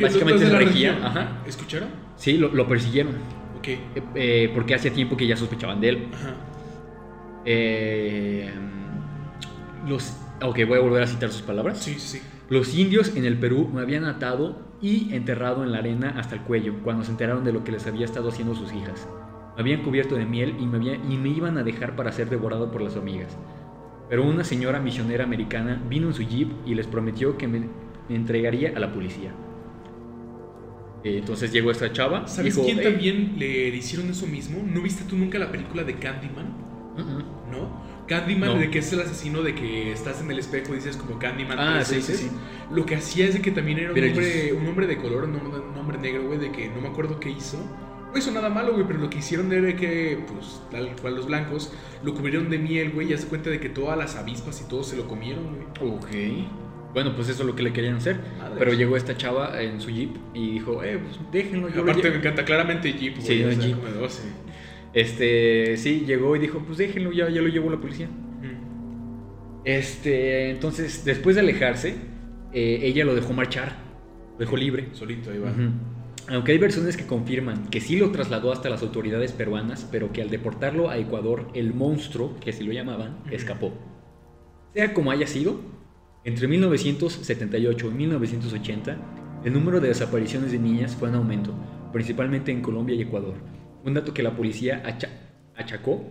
básicamente se regía. Ajá. ¿Escucharon? Sí, lo, persiguieron. Ok. Eh, eh, porque hacía tiempo que ya sospechaban de él. Ajá. Eh, los. Ok, voy a volver a citar sus palabras. Sí, sí. Los indios en el Perú me habían atado y enterrado en la arena hasta el cuello cuando se enteraron de lo que les había estado haciendo sus hijas. Me habían cubierto de miel y me, y me iban a dejar para ser devorado por las hormigas. Pero una señora misionera americana vino en su jeep y les prometió que me, entregaría a la policía. Eh, entonces llegó esta chava. ¿Sabes quién también le hicieron eso mismo? ¿No viste tú nunca la película de Candyman? ¿No? Candyman, de que es el asesino de que estás en el espejo y dices como Candyman. Ah, sí, sí, sí, Lo que hacía es de que también era un, hombre, un hombre de color, un hombre, negro, güey, de que no me acuerdo qué hizo. No hizo nada malo, güey, pero lo que hicieron era que, pues, tal cual los blancos, lo cubrieron de miel, güey, y hace cuenta de que todas las avispas y todo se lo comieron, güey. Ok. Bueno, pues eso es lo que le querían hacer. pero llegó esta chava en su jeep y dijo, eh, pues déjenlo. Yo Aparte me encanta claramente jeep, güey. Sí, jeep. Este, sí, llegó y dijo, pues déjenlo, ya, ya lo llevó la policía. Este, entonces, después de alejarse, eh, ella lo dejó marchar, lo dejó libre. Solito, ahí va. Aunque hay versiones que confirman que sí lo trasladó hasta las autoridades peruanas, pero que al deportarlo a Ecuador, el monstruo, que así lo llamaban, escapó. Sea como haya sido, entre 1978 y 1980, el número de desapariciones de niñas fue en aumento, principalmente en Colombia y Ecuador un dato que la policía achacó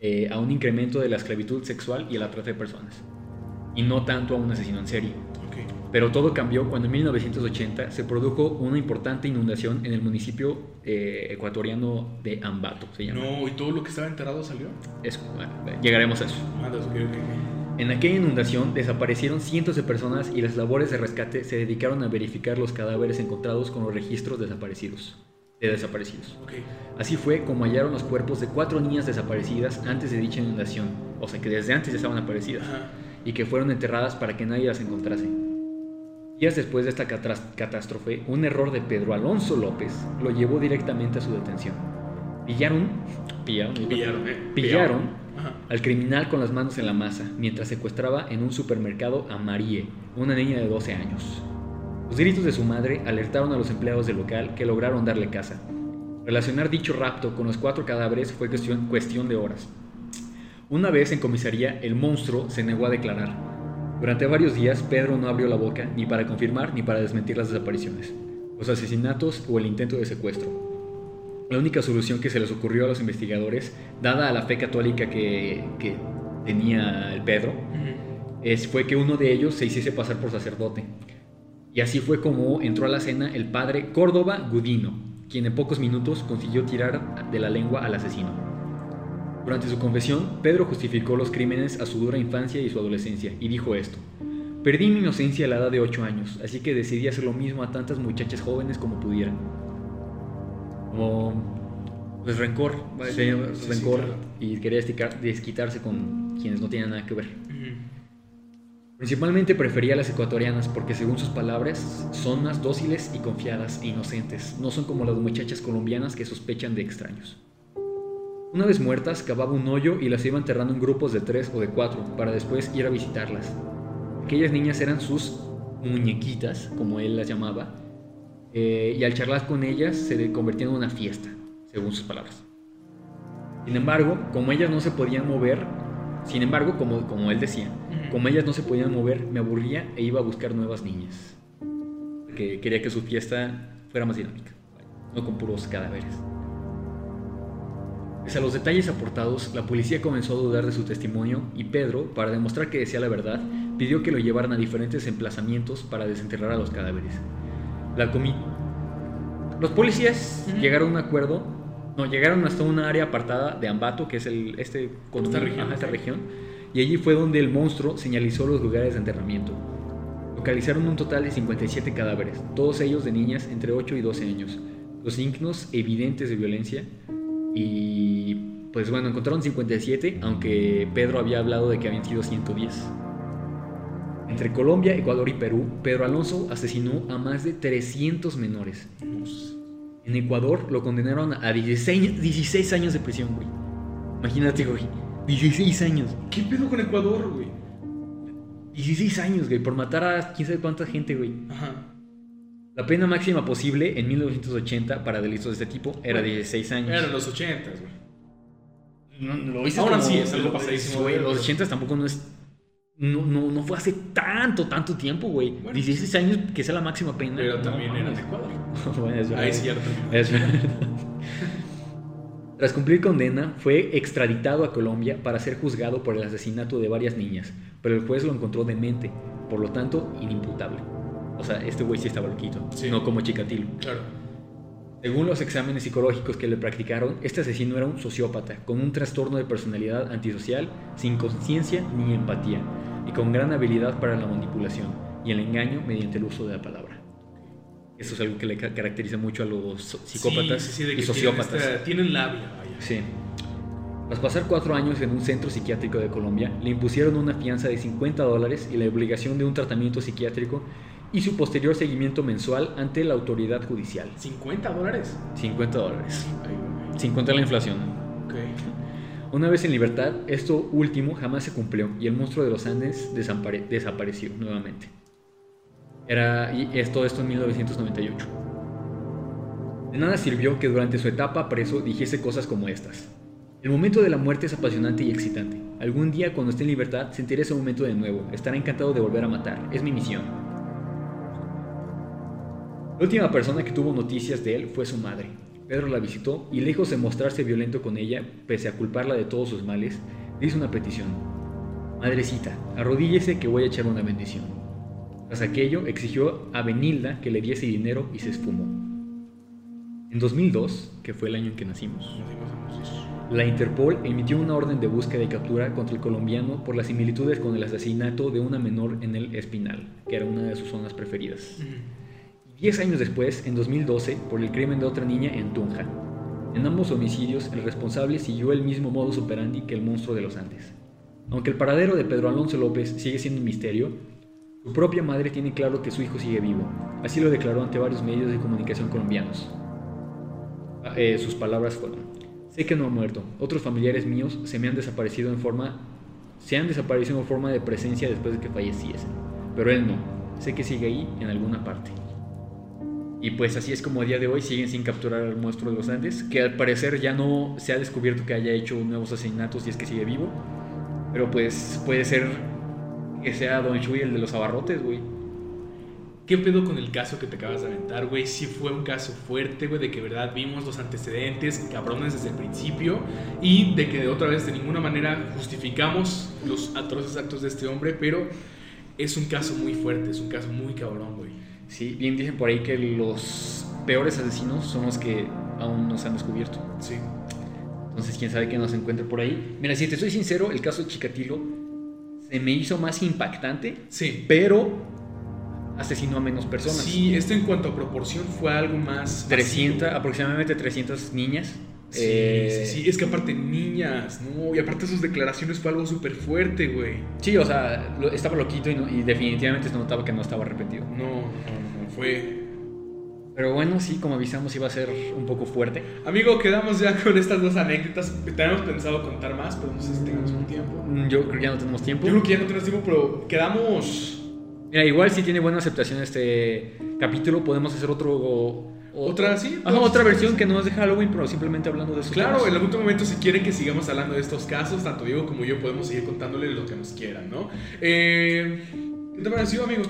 eh, a un incremento de la esclavitud sexual y a la trata de personas, y no tanto a un asesino en serie. Pero todo cambió cuando en 1980 se produjo una importante inundación en el municipio eh, ecuatoriano de Ambato. Se llama. No, ¿y todo lo que estaba enterrado salió? Eso, llegaremos a eso. Ah, en aquella inundación desaparecieron cientos de personas y las labores de rescate se dedicaron a verificar los cadáveres encontrados con los registros desaparecidos de desaparecidos. Así fue como hallaron los cuerpos de cuatro niñas desaparecidas antes de dicha inundación, o sea que desde antes ya estaban aparecidas, y que fueron enterradas para que nadie las encontrase. Días después de esta catástrofe, un error de Pedro Alonso López lo llevó directamente a su detención. Pillaron, pillaron, pillaron, eh, al criminal con las manos en la masa mientras secuestraba en un supermercado a Marie, una niña de 12 años. Los gritos de su madre alertaron a los empleados del local que lograron darle casa. Relacionar dicho rapto con los cuatro cadáveres fue cuestión, cuestión de horas. Una vez en comisaría, el monstruo se negó a declarar. Durante varios días, Pedro no abrió la boca ni para confirmar ni para desmentir las desapariciones, los asesinatos o el intento de secuestro. La única solución que se les ocurrió a los investigadores, dada la fe católica que, tenía el Pedro, es, fue que uno de ellos se hiciese pasar por sacerdote y así fue como entró a la cena el padre Córdoba Gudino, quien en pocos minutos consiguió tirar de la lengua al asesino. Durante su confesión, Pedro justificó los crímenes a su dura infancia y su adolescencia, y dijo esto. Perdí mi inocencia a la edad de 8 años, así que decidí hacer lo mismo a tantas muchachas jóvenes como pudiera. Como pues rencor, rencor y quería desquitarse con quienes no tenían nada que ver. Principalmente prefería a las ecuatorianas porque según sus palabras son más dóciles y confiadas e inocentes, no son como las muchachas colombianas que sospechan de extraños. Una vez muertas, cavaba un hoyo y las iba enterrando en grupos de tres o de cuatro para después ir a visitarlas. Aquellas niñas eran sus muñequitas, como él las llamaba, eh, y al charlar con ellas se convertía en una fiesta, según sus palabras. Sin embargo, como ellas no se podían mover, sin embargo, como, como él decía, como ellas no se podían mover, me aburría e iba a buscar nuevas niñas. Porque quería que su fiesta fuera más dinámica, no con puros cadáveres. Pese a los detalles aportados, la policía comenzó a dudar de su testimonio y Pedro, para demostrar que decía la verdad, pidió que lo llevaran a diferentes emplazamientos para desenterrar a los cadáveres. La comi los policías llegaron a un acuerdo, no, llegaron hasta una área apartada de Ambato, que es el, este, con esta región, esta región y allí fue donde el monstruo señalizó los lugares de enterramiento. localizaron un total de 57 cadáveres, todos ellos de niñas entre 8 y 12 años. Los signos evidentes de violencia y pues bueno, encontraron 57, aunque Pedro había hablado de que habían sido 110. Entre Colombia, Ecuador y Perú, Pedro Alonso asesinó a más de 300 menores. En Ecuador lo condenaron a 16, 16 años de prisión, güey. Imagínate, güey. 16 años. ¿Qué pedo con Ecuador, güey? 16 años, güey, por matar a quién sabe cuánta gente, güey. Ajá. La pena máxima posible en 1980 para delitos de este tipo era 16 años. Eran los 80, güey. No, lo hice Ahora sí, es algo pasadísimo. Güey, los 80 tampoco no es. No, no, no fue hace tanto, tanto tiempo, güey. 16 años que sea la máxima pena. Pero también era de Ecuador. bueno, es verdad. es cierto. Es Tras cumplir condena, fue extraditado a Colombia para ser juzgado por el asesinato de varias niñas, pero el juez lo encontró demente, por lo tanto, inimputable. O sea, este güey sí estaba loquito, no como Chikatilo. Claro. Según los exámenes psicológicos que le practicaron, este asesino era un sociópata, con un trastorno de personalidad antisocial, sin conciencia ni empatía, y con gran habilidad para la manipulación y el engaño mediante el uso de la palabra. Eso es algo que le caracteriza mucho a los psicópatas y sociópatas. Tienen, labia, vaya. Sí. Tras pasar cuatro años en un centro psiquiátrico de Colombia, le impusieron una fianza de 50 dólares y la obligación de un tratamiento psiquiátrico y su posterior seguimiento mensual ante la autoridad judicial. ¿50 dólares? 50 dólares. 50 la inflación. Okay. Una vez en libertad, esto último jamás se cumplió y el monstruo de los Andes desapareció nuevamente. Era, y esto, esto en 1998. De nada sirvió que durante su etapa preso dijese cosas como estas. El momento de la muerte es apasionante y excitante. Algún día cuando esté en libertad sentiré ese momento de nuevo. Estará encantado de volver a matar. Es mi misión. La última persona que tuvo noticias de él fue su madre. Pedro la visitó y lejos de mostrarse violento con ella, pese a culparla de todos sus males, le hizo una petición. Madrecita, arrodíllese que voy a echar una bendición. Tras aquello, exigió a Benilda que le diese dinero y se esfumó. En 2002, que fue el año en que nacimos, la Interpol emitió una orden de búsqueda y captura contra el colombiano por las similitudes con el asesinato de una menor en el Espinal, que era una de sus zonas preferidas. Diez años después, en 2012, por el crimen de otra niña en Tunja. En ambos homicidios, el responsable siguió el mismo modus operandi que el monstruo de los Andes. Aunque el paradero de Pedro Alonso López sigue siendo un misterio, su propia madre tiene claro que su hijo sigue vivo. Así lo declaró ante varios medios de comunicación colombianos. Ah, eh, sus palabras fueron: Sé que no ha muerto. Otros familiares míos se me han desaparecido en forma, se han desaparecido en forma de presencia después de que falleciesen. Pero él no. Sé que sigue ahí en alguna parte. Y pues así es como a día de hoy siguen sin capturar al monstruo de los Andes, que al parecer ya no se ha descubierto que haya hecho nuevos asesinatos y es que sigue vivo. Pero pues puede ser que sea Don Chuy el de los abarrotes, güey. ¿Qué pedo con el caso que te acabas de aventar, güey? Sí fue un caso fuerte, güey, de que verdad vimos los antecedentes cabrones desde el principio y de que de otra vez de ninguna manera justificamos los atroces actos de este hombre, pero es un caso muy fuerte, es un caso muy cabrón, güey. Sí, bien dicen por ahí que los peores asesinos son los que aún no se han descubierto. Sí. Entonces, quién sabe qué nos encuentre por ahí. Mira, si te soy sincero, el caso de Chikatilo se me hizo más impactante. Sí. Pero asesinó a menos personas. Sí, esto en cuanto a proporción fue algo más. 300, aproximadamente 300 niñas. Sí, eh, sí, sí, es que aparte niñas, ¿no? Y aparte sus declaraciones fue algo súper fuerte, güey. Sí, o sea, estaba loquito y, definitivamente se notaba que no estaba arrepentido. No, no, no, fue... Pero bueno, sí, como avisamos, iba a ser un poco fuerte. Amigo, quedamos ya con estas dos anécdotas. Tenemos pensado contar más, pero no sé si tenemos un tiempo. Mm, yo creo que ya no tenemos tiempo. Yo creo que ya no tenemos tiempo, pero quedamos... Mira, igual si tiene buena aceptación este capítulo, podemos hacer otro otra, sí. otra versión que no es de Halloween, pero simplemente hablando de eso. Claro, en algún momento, si quieren que sigamos hablando de estos casos, tanto Diego como yo podemos seguir contándole lo que nos quieran, ¿no? Eh, ¿Qué te pareció, amigo?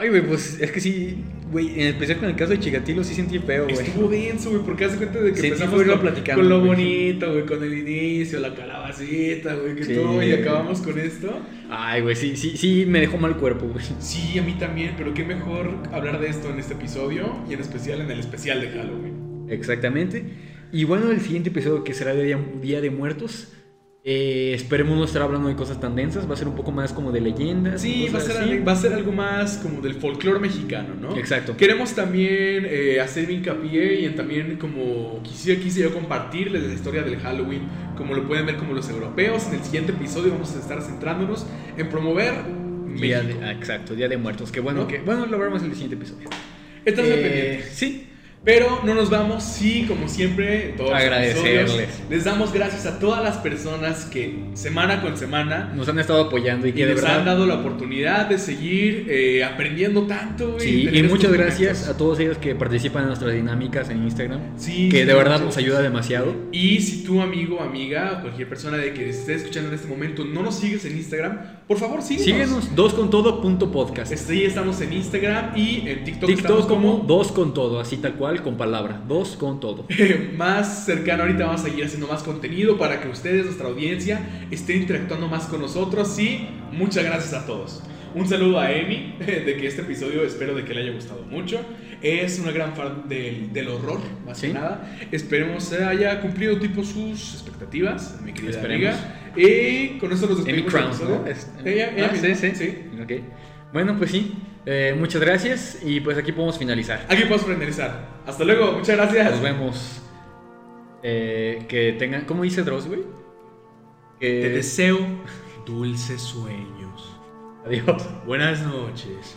Ay, güey, pues es que sí, güey, en especial con el caso de Chigatilo sí sentí feo, güey. Estuvo denso, güey, porque hace cuenta de que empezamos con, platicando, con lo bonito, güey, con el inicio, la calabacita, güey, que todo, y acabamos con esto. Ay, güey, sí, sí, sí, me dejó mal cuerpo, güey. Sí, a mí también, pero qué mejor hablar de esto en este episodio y en especial en el especial de Halloween. Exactamente. Y bueno, el siguiente episodio que será de Día, Día de Muertos, Eh, esperemos no estar hablando de cosas tan densas, va a ser un poco más como de leyendas. Sí, va a, ser, va a, ser, algo más como del folclore mexicano, ¿no? Exacto. Queremos también eh, hacer hincapié y en también como quisiera, quisiera yo compartirles la historia del Halloween, como lo pueden ver como los europeos. En el siguiente episodio vamos a estar centrándonos en promover Día de, ah, exacto, Día de Muertos. Que bueno, que bueno, lo veremos en el siguiente episodio. Estás eh, Sí, pero no nos vamos, sí, como siempre, todos agradecerles. les damos gracias a todas las personas que semana con semana nos han estado apoyando y que nos han dado la oportunidad de seguir eh, aprendiendo tanto. Sí, y, muchas gracias a todos ellos que participan en nuestras dinámicas en Instagram. Sí, que de verdad nos ayuda demasiado. Y si tu amigo, amiga, cualquier persona de que esté escuchando en este momento no nos sigues en Instagram, por favor síguenos. Síguenos, doscontodo.podcast. Sí, estamos en Instagram y en TikTok. TikTok como dos con todo, así tal cual con palabra, dos con todo. más cercano, ahorita vamos a seguir haciendo más contenido para que ustedes, nuestra audiencia, estén interactuando más con nosotros y muchas gracias a todos. Un saludo a Emi, de que este episodio espero de que le haya gustado mucho. Es una gran fan del, del horror, más que nada. Esperemos haya cumplido tipo sus expectativas, mi querida amiga. Y con eso nos despedimos. Amy Ella, ah, sí, sí. sí. Okay. Bueno, pues sí. Eh, muchas gracias y pues aquí podemos finalizar. Aquí podemos finalizar. Hasta luego, muchas gracias. Nos vemos. Eh, que tengan, ¿cómo dice Dross, güey? Te deseo dulces sueños. Adiós. Buenas noches.